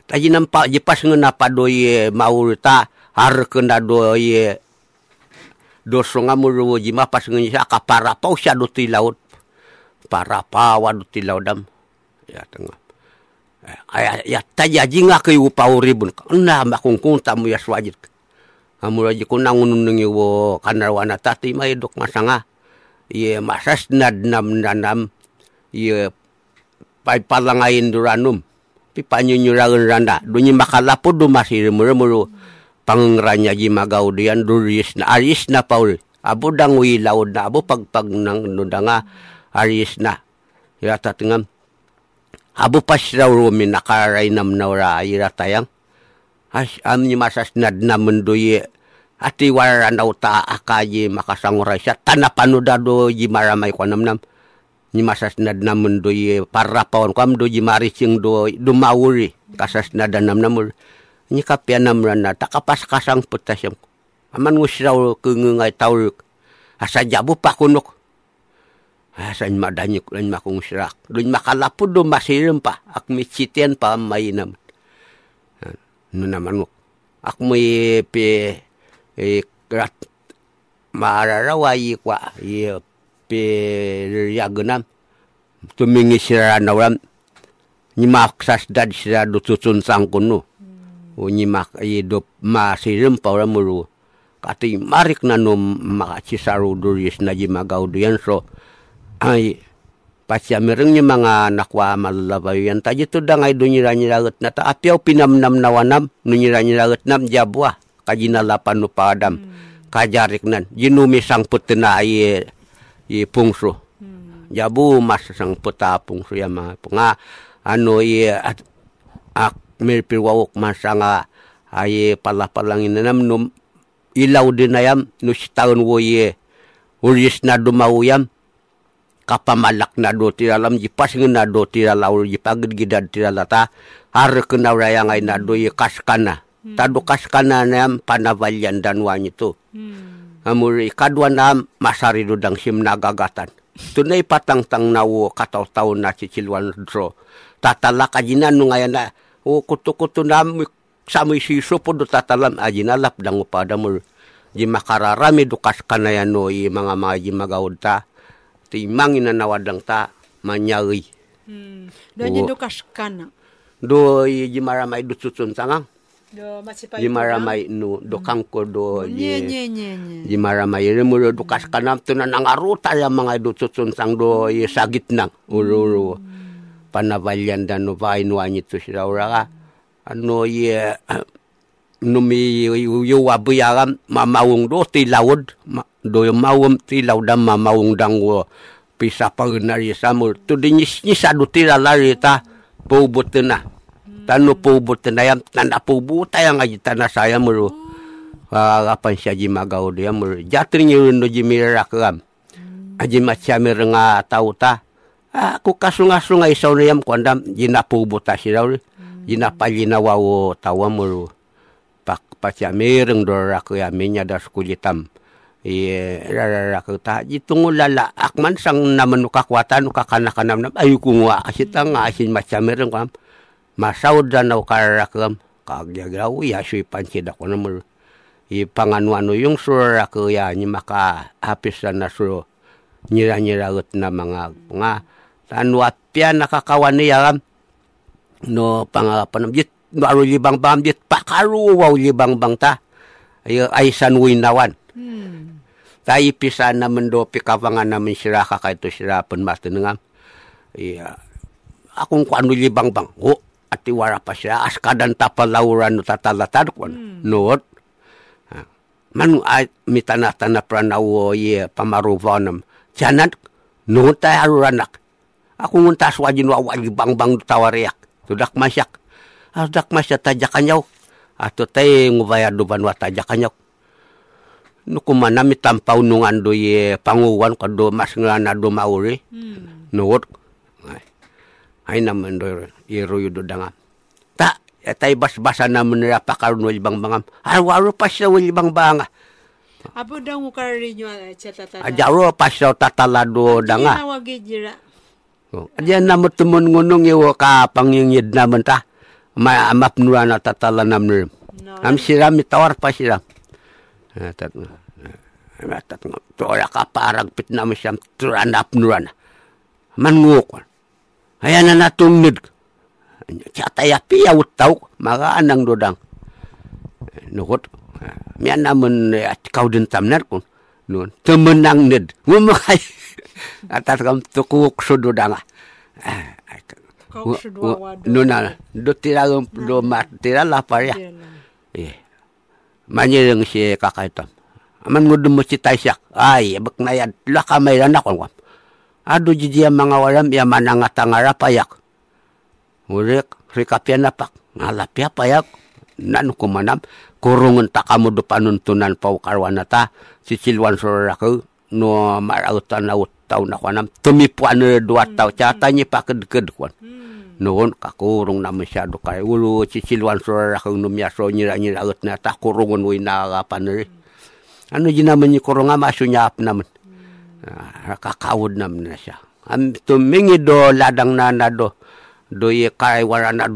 Speaker 2: Taji nampak jepas ngena padoye maur ta har kena doye. Doso ngamuru jima pas ngenya ka para pau sya do ti laut. Para pawa do ti laudam ya tengah ya ya taja jinga ke upauribun na makungkung tamu ya swajit amura ji ko nangunun ngi wo kanarwana tati mai dok masanga. Ye masas nad nam nanam. Ye pai palangain duranum. Pi panyunyuragan randa. Dunyi makalapo do masir murmuru pangranya ji magaudian duris na aris na paul. Abu dang wi laud na abu pagpag nang nudanga aris na ya tatengam abu pas raw rumi nakaray nam nawra ira tayang. As am ni masas nad na mendoye ati wara na uta akaji makasanguray siya tanapanuda do ji maramay ko namnam ni masas nad na mendoye para pawon kam do ji marising do dumawuri kasas na danam namur ni kapya namran na takapas kasang putasyam aman ngusraw kengengay tawruk asa jabu pakunok asan madanyuk lan makung sirak. Dun makalapud do masirim pa. Ak mitsitian pa mainam no naman mo. Ak mo pe e krat mararawa kwa. I pe yagunam tumingi sira nawram ni maksas dad sira do tutun sang kuno. O ni mak i do masirim pa muru. Kati marik na no makasisaru duris na jimagaw so ay pasya mereng ni mga nakwa malalabay yan. Tayo to dangay do nyira nyiragat na ta. Apyaw pinamnam nawanam no nyira nyiragat nam jabwa kajinalapan no padam hmm. kajarik nan. Jinumi sang putena ay i pungso. Hmm. jabu mas sang puta pungso ya mga punga ano i at ak mirpirwawok masanga ay palapalangin nam num ilaw din ayam no sitaon wo ye ulis na dumawuyam kapamalak na do tiralam jipas na do tiralaul jipagid gidad tiralata har kena rayang ay na do kaskana hmm. tado kaskana na panavalyan danwan ito hmm. amuri kadwa na masari do dang sim nagagatan. Tunay patang-tang na wo kataw-taw na si Chilwan Dro. Tatalak ajinan no ngayon na o kuto-kuto na samay siso po do tatalam ajinalap dang upada mo di makararami do kaskana yan no i mga mga jimagawad ta ti mangina nawadang ta manyari.
Speaker 1: Hmm. Nyi do kaskana.
Speaker 2: Do ji maramay do tutun sangang.
Speaker 1: Do masipay.
Speaker 2: Ji maramay no do kangko do
Speaker 1: Nye nye nye nye.
Speaker 2: ji maramay remo do kaskana to na nangaruta ya mga do tutun sang do i sagit nang uro panavalyan dan no vain wanyi to sira ura ano ye numi yu wabuyagam mamawung do ti laud do mawum ti laudam mamawung dangwo pisa pagunari samur tu di nyis nyisa do ti lalari ta po butena Tanu pubut tanayam tanda pubut tayang aji tanah saya muru. Apa siya ji magaw dia muru. Jatring yun no ji mirakam. Aji macam nga tau ta. Aku kasunga-sunga isaw na yam kuandam jina pubut ta si raw. Jina pa jina wawo tawa muru. Pak pacamireng dora ko ya minya das kulitam. Iye rara ko ta jitungo lala akman sang naman kakwatan kakanakanam nam ayu kungwa asita nga asin macamireng kam. Masaw dan na karakam kagyagraw ya sui pancida ko na muru. I panganu-anu yung sura ko ya ni maka hapis na suro nyira-nyira ut na mga nga tanwapya nakakawan niya kam no pangapan jit baru libang bam jit pakaru wow libang bang ta ay ay sanwinawan
Speaker 1: Hmm.
Speaker 2: Tayo pisa na mendo pikawangan namin sira ka ito sira pun mas tenengam. Iya. Akong kuano libang bang o ati wara pa siya askadan tapalauran no tatalatad kwan nuot Ah, man ay mitana-tana pranawo ye pamaruvanam. Janat nuot tayo aruranak ako nguntas wajin wa libang bang tawariak. Tudak masyak. Tudak masyak tajakanyaw ato tay ngubaya duban wa tajakanyaw nukumana mi tampaw nungan do ye panguwan ka do mas ngana do mauri
Speaker 1: Hmm.
Speaker 2: nuot ay naman do ye royo do danga ta etay bas basa naman nila pakarun wali bang bangam arwaro pa siya wali bang banga
Speaker 1: Apo daw mo karinyo chatata.
Speaker 2: ajaro pa siya tatalado danga
Speaker 1: Nawagi jira.
Speaker 2: Oh, Diyan na mo tumun ngunong iwo ka pangyingid naman ta. Ma amap nura na tatala nam nir.
Speaker 1: No.
Speaker 2: Am siram itawar pa siram. Toya kaparag pitnami siyam turanap nuran. Manngukon. Ayan na natungid. Tiyataya piya utaw. Magaan ang dodang. Nukot. Miyan naman at ikaw din tamnar kun. Nun. Tumunang nid. Ngumakay. Atas kam tukuk
Speaker 1: sudodang. Nun
Speaker 2: na. Do tira do matira lapar ya. Yeah. manyireng si kakak itu. Aman ngudum mesti taisyak. Ay, abak nayad. Lah kamay lanak on kwam. Adu jiji mga walam ya mananga tangara payak. Urik, rikapian napak. Ngalapya payak. Nanu kumanam. Kurungan takamu dupanuntunan pau karwanata. Sicilwan suraraku. No marautan laut taun akwanam. Tumipuan dua tau. Hmm, hmm, hmm. Catanya paked-ked kwan. Hmm. Noon, kakurong naman siya do kay ulo si Silwan Soraka. Numyaso nyira-nyira ut na takurungan uy nakakapan na rin. Ano yun naman yung kurunga masunyap naman. Ah, kakawod naman na siya. Am tumingi do ladang na na do. Do ye kay wara na.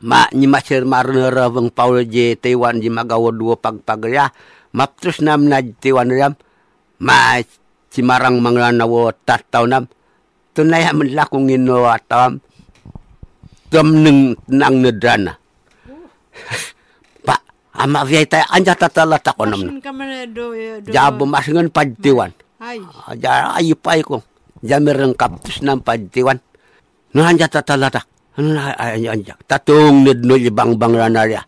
Speaker 2: Ma ni masir marnera vang Paulo je Taiwan ji magawo duo pagpagrya. Maptus nam na Taiwan ram. Ma si marang mga nawo tataw nam. Tunay aman lakong ino atam. Tum nang nang nedrana. Pa, ama viyay tayo anja
Speaker 1: man do do.
Speaker 2: Jabo masingan padtiwan.
Speaker 1: Ay.
Speaker 2: Aja ayu pay ko. Jamireng kaptus ng padtiwan. No anja tatalata. Ano na anja anja. Tatong nid no ibang bang ranarya.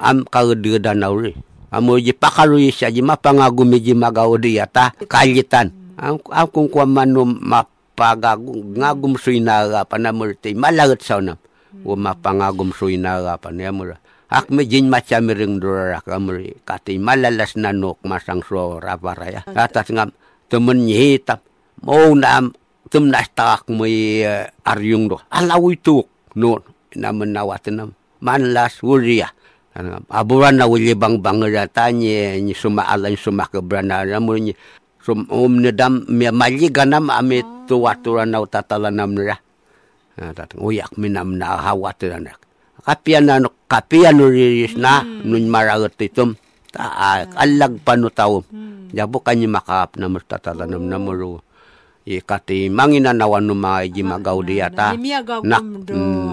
Speaker 2: Am kagededan na uri. Amo ji pakaluy siya ji mapangagumi ji magaudi yata kalitan. Ang akong kwa manu mapagagum ngagum suinaga panamurti malagat sa nam. O mapangagum suinaga panamura. Ak me jin macamiring dora kamuri kati malalas na nok masang so raparaya. Atas ngam temen hitam. Mau na tum na stak mo aryung do. Alaw itu no naman nawat nam. Manlas wuria. Aburan na bang bang ratanya ni suma alay suma kebrana namu ni sum um nedam mi mali ganam ami tu waturan na tatalanam nira. Tatang uyak minam na hawat na kapian na kapian riris na nun maragot itom ta alag panutaw jabo kanyi makap na mustatalanam na muru ikati mangina nawan mga iji magaw diyata
Speaker 1: Imiagaw
Speaker 2: nak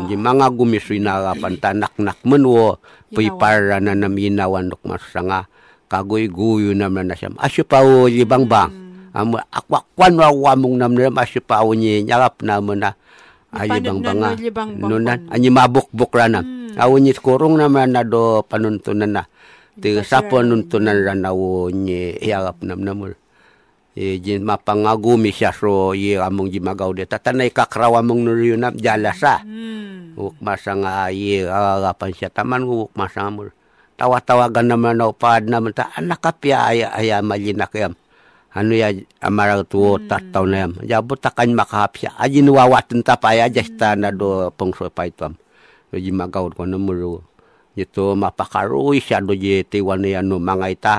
Speaker 2: mga gumisoy na pantanak nak menwo pipara na naminawan dok masanga kagoy guyo naman na siya. Asyo pa o libang bang am akwakwan wa wamong naman asyo pa o ni nyarap naman na. Ay
Speaker 1: Ipanit
Speaker 2: libang
Speaker 1: na
Speaker 2: banga
Speaker 1: no libang bang
Speaker 2: nunan
Speaker 1: kon.
Speaker 2: anyi mabuk-buk rana awon ni kurong naman na do panuntunan na. Ti sa panuntunan rana wo ni yarap nam namul e jin mapangagumi siya so ye among jimagaw de tatanay kakrawa mong nuriyo na jalasa
Speaker 1: Hmm.
Speaker 2: Uk masang ayi agapan siya. Taman uk masang mo. Tawa-tawagan naman na upad naman ta anak kapya ay ay malinak yam. Ano ya amarag tuwo tataw na yam. Jabot takan makahap siya. Aji nuwawatin tapay aja na do pongso pa ito am. Jadi magaw ko na muro. Ito mapakaroy siya do je tiwan na yan no mga ita.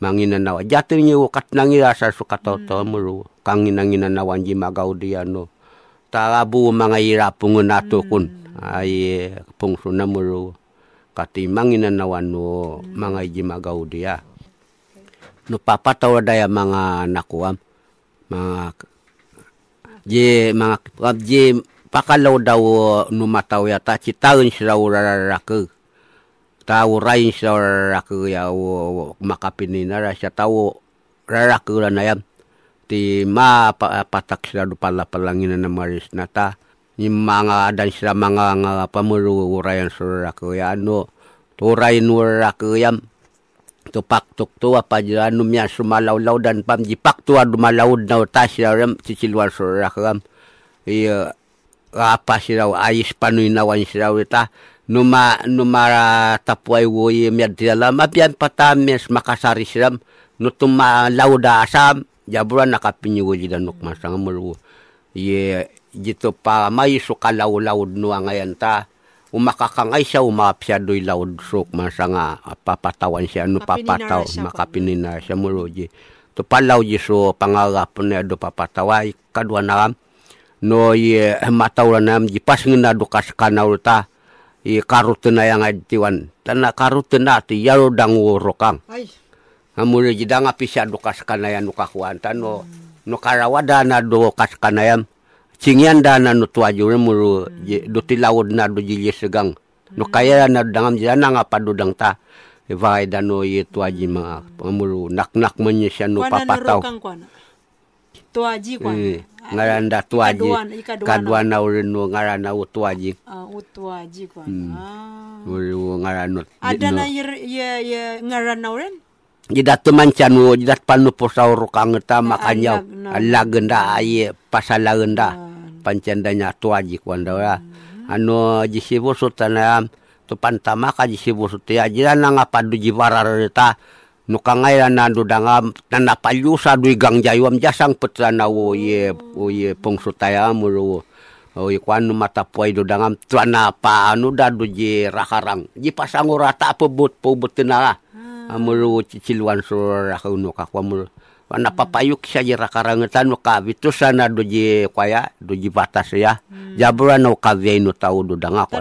Speaker 2: Manginanawa. Jatin niyo kat nangira sa sukatoto muro. Kanginanginanawan ji magaw di ano. Tarabu mga irapong nato kun. Ay pongso na muro. Katimangin na nawan no mga ijimagaw dia. No papataw daya mga nakuam. Mga je mga je pakalaw daw numataw yata citawin sila urararake. Tau rain sila urararake ya makapininara siya tau rarake na yam. Ti ma patak sila dupala palangin na maris nata yung manga dan sila manga nga pamulu urayan surakuyano turay nurakuyam tupak tuktua pajiranum ya sumalawlaw dan pamjipak tua dumalawud na utasyaram ciciluan surakuyam iya apa siraw ayis panuy nawan siraw ita numa numara tapuay woy miad dalam apian patames makasari siram nutuma lauda asam jaburan nakapinyuwi dan nukmasang mulu ye jito pa may sukalaw-lawd no ngayon ta umakakangay siya umapsyadoy lawd sok masanga. Papatawan siya no papataw makapinina siya muloji to palaw ji. So pangarap na do papataway kadwa na no ye mataw na ji pas ngina do kas kanaw ta. I karut na yang adtiwan tana karut na ti yaro dang urokang
Speaker 1: ay
Speaker 2: ji dang apisya do kas kanayan no kakuan no no karawada na do kas kanayam Cingyan dana no tuaju muru do tilawod na do jilye segang. No kaya na dangam jana nga padudang ta. Vai dano ye tuaji mga pamuru nak-nak menye siya no papataw.
Speaker 1: Tuaji kwa.
Speaker 2: Ngaranda tuaji. Kadwa na urin no ngarana u tuaji.
Speaker 1: Ah, utuaji kwa. Ah.
Speaker 2: Uru ngarano.
Speaker 1: Ada na ye ye ngarana urin?
Speaker 2: Jidat temancan wo jidat panu posaw rukang ta makanyaw. Alagenda aye pasalagenda. Pancendanya tuaji kwanda ya. Ano jisibu sutana tu pantama ka jisibu sutia jira nanga padu jiwarar ta nukangai na dudanga nana palyusa du gang jayuam jasang petrana wo ye wo ye pongsutaya muru o ye kwanu mata puai dudangam tuana pa anu da du je rakarang. Ji pasangura ta pebut pebut tena amuru ciciluan surah kunu kakwamuru wana papayuk siya jira karangetan no kabitu sana doji kwaya doji batas ya. Hmm. jabura no kavya no tau do danga ko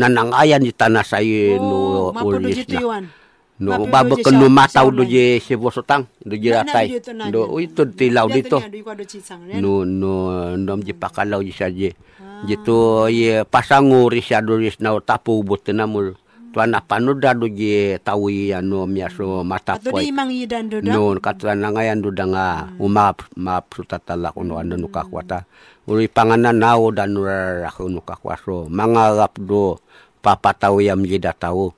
Speaker 2: nanang ayan di tanah saya
Speaker 1: oh,
Speaker 2: no ulis na. no babe kenu matau doji sebo sotang doji ratai. do itu tilau dito no no ndom ji pakalau ji saje jitu ye pasanguri sia doris na tapu butena mul tuana panuda doji tawi ano miaso mata
Speaker 1: poi
Speaker 2: no katana ngayan duda nga umap map sutatala kuno ando nuka kwata uri panganan nao dan nura kuno kakwaso mangarap do papa tahu yam jida tahu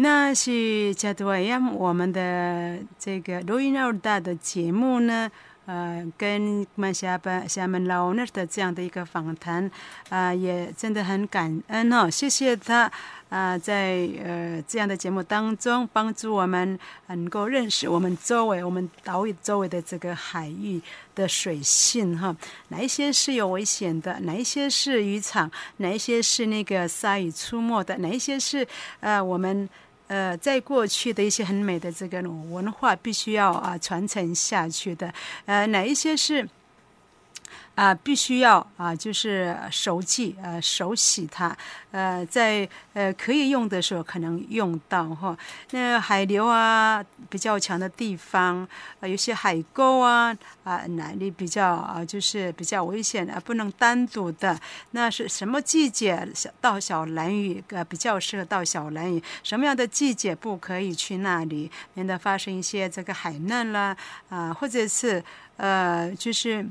Speaker 1: 那是加多亚我们的这个录音二大的节目呢，呃，跟马下班厦门老那的这样的一个访谈，啊、呃，也真的很感恩哦，谢谢他。 啊、在呃这样的节目当中，帮助我们能够认识我们周围、我们岛屿周围的这个海域的水性哈，哪一些是有危险的，哪一些是渔场，哪一些是那个鲨鱼出没的，哪一些是呃我们。呃，在过去的一些很美的这个文化，必须要啊传承下去的。呃，哪一些是啊必须要啊就是熟记呃手洗它呃在呃可以用的时候可能用到哈。那海流啊比较强的地方，呃有些海沟啊啊哪里比较啊就是比较危险啊不能单独的。那是什么季节小到小蓝屿呃比较适合到小蓝屿？什么样的季节不可以去那里，免得发生一些这个海难啦啊，或者是呃就是。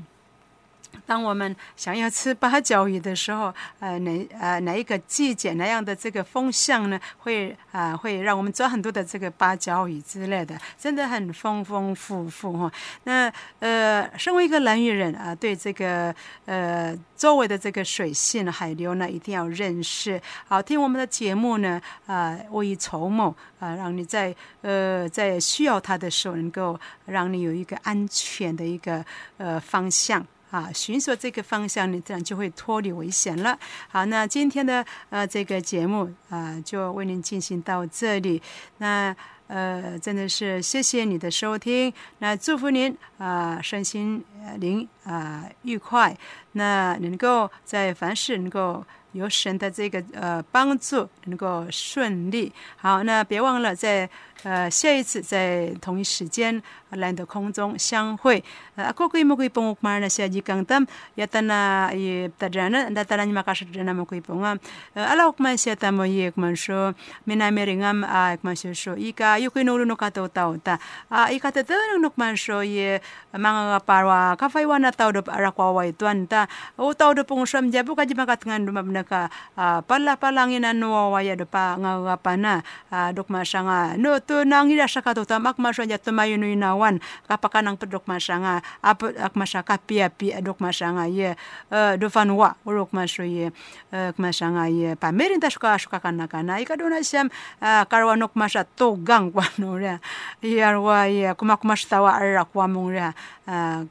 Speaker 1: 当我们想要吃八角鱼的时候，呃，哪呃哪一个季节哪样的这个风向呢，会啊会让我们抓很多的这个八角鱼之类的，真的很丰丰富富哈。那呃，身为一个蓝屿人啊，对这个呃周围的这个水性海流呢，一定要认识。好，听我们的节目呢，啊，未雨绸缪啊，让你在呃在需要它的时候，能够让你有一个安全的一个呃方向。啊，寻索这个方向，你自然就会脱离危险了。好，那今天的呃这个节目啊，就为您进行到这里。那呃，真的是谢谢你的收听。那祝福您啊，身心灵啊愉快。那能够在凡事能够有神的这个呃帮助，能够顺利。好，那别忘了在。呃，下一次在同一时间来到空中相会。Ako ko'y mo ko'y pangukmar na siya jikang tam, yata na i tadrana, datala ni makasarana mo ko'y punga. Ala ukman siya tamo i ukman so, minameringam a ukman siya so, ika yu ko'y nulo no kato tao ta. Ika tatanong nukman so, i mga parwa, kafaywa na tao do arakwawa ituan ta. O tao do pong syam jabu ka jimakat ngan dumab na ka pala palangin ano waya do pa ngagapana. Dukma siya nga, no to to nangira saka to tamak masya ja tumayuno inawan kapaka nang pedok masanga apa ak masaka pia pia dok masanga ye. Do fanwa urok masyo ye. Masanga ye. Pamerin ta suka suka kana kana. Ika dona siam karwanok masya to gang kwano ya yarwa ye kuma kuma stawa ara kwa mong ya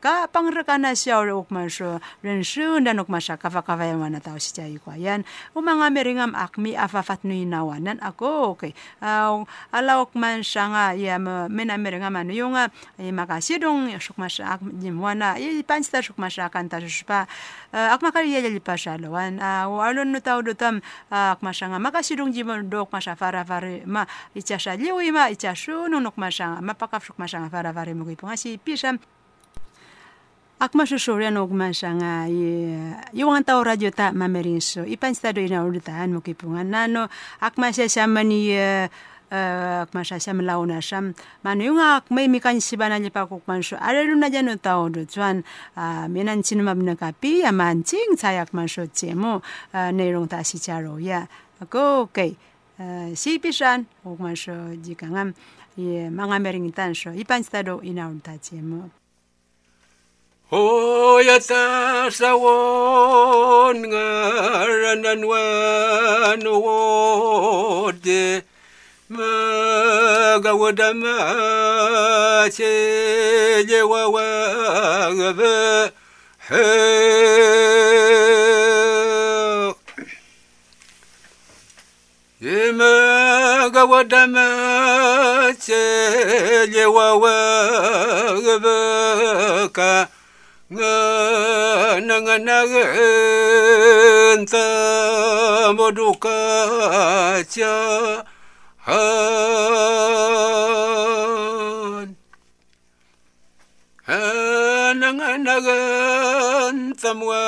Speaker 1: ka pangrekana siya urok masyo rensu dan ok masya kafa kafa yang mana tahu si cai kwa yan umanga meringam akmi afafat nu inawanan ako okay ala ok man shanga ya mena mere nga man yonga e maka sidong shukma sha jimwana e pansta shukma sha kan ta shpa akma kali ya li pasha lawan walon no taw do tam akma shanga maka sidong jimon dok ma sha fara ma icha sha liwi ma icha shu no nok ma shanga ma paka shukma shanga fara fare mo ki si pisam Akma shushoria no kuma shanga ye yuwan tau radio ta mamerin so ipan sta do ina urutan mo kipungan nano akma sha shamani kmasha sham launa sham manu yunga mai mi kan sibana je pa kuk manshu arelu na janu tao do chuan menan chin mab na ka pi ya man ching chayak manshu chemo nei rong ta si cha ro ya ko ke si pi shan kuk manshu ji kangam ye manga mering tan sho ipan stado ina ta chemo
Speaker 3: Hoyata sawon ngaranan wan wode magawadama cheje wawagabe magawadama cheje wawagabe ka. Tamoduka cha han hananganagan tamwa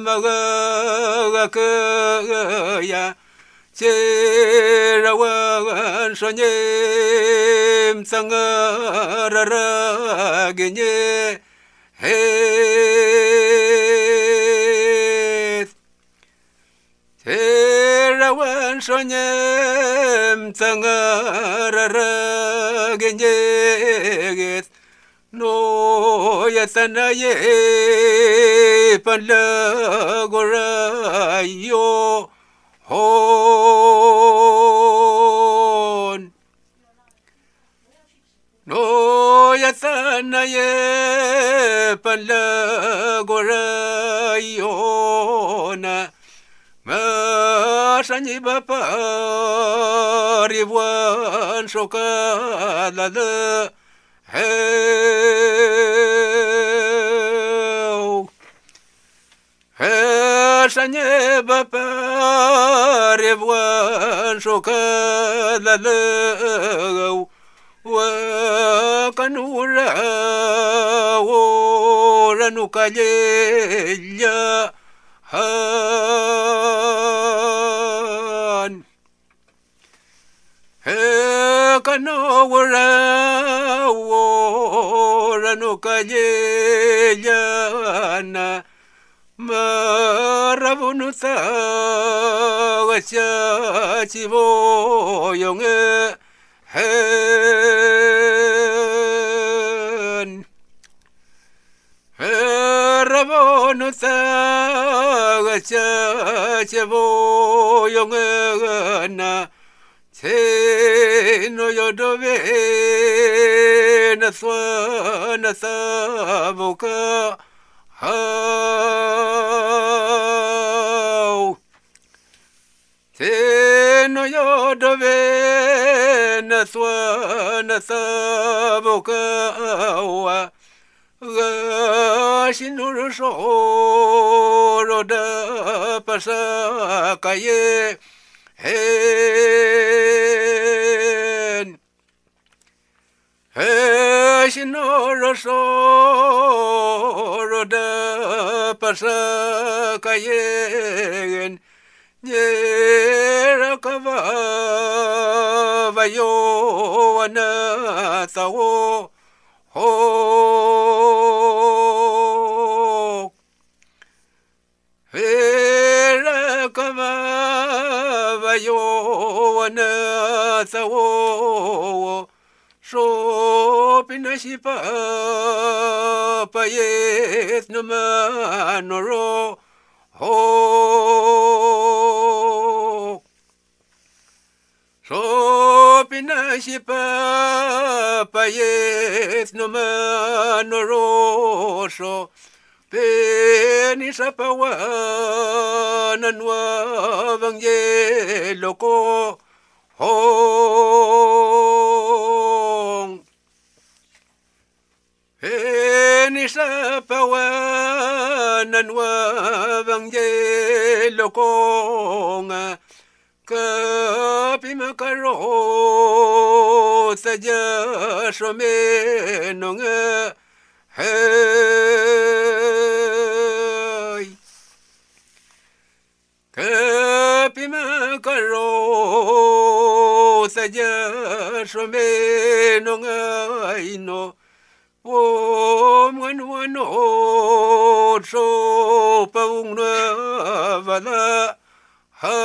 Speaker 3: magagakaya cherawan sonyem tsangararagenye het cherawan sonyem tsangararagenye no yatanaye panlagorayo. Hon. No yatanaye ni bapa riwan shokala le heu shani bapa riwan shokala le no wora wora no kanyana maravunuta wacha chivo yonge hen heravunuta wacha chivo yonge na se no yo do ve na so na sa bo ka ha se no yo do ve na so na sa bo ka wa ga shin no ro sho ro da pa sa ka ye hen hen nor so de pasa kayen ye rakava yo na tawo ho vayo wana tawo so pinasipa payet naman ro ho. So pinasipa payet naman ro so penisapawan wa vangyelo ko hong Enisa pawanan wa vangyelo ko nga kapi makaro saja someno nga pima karo saja shome no. Ngaino o mwan wan o cho pa ung na vala. Ha.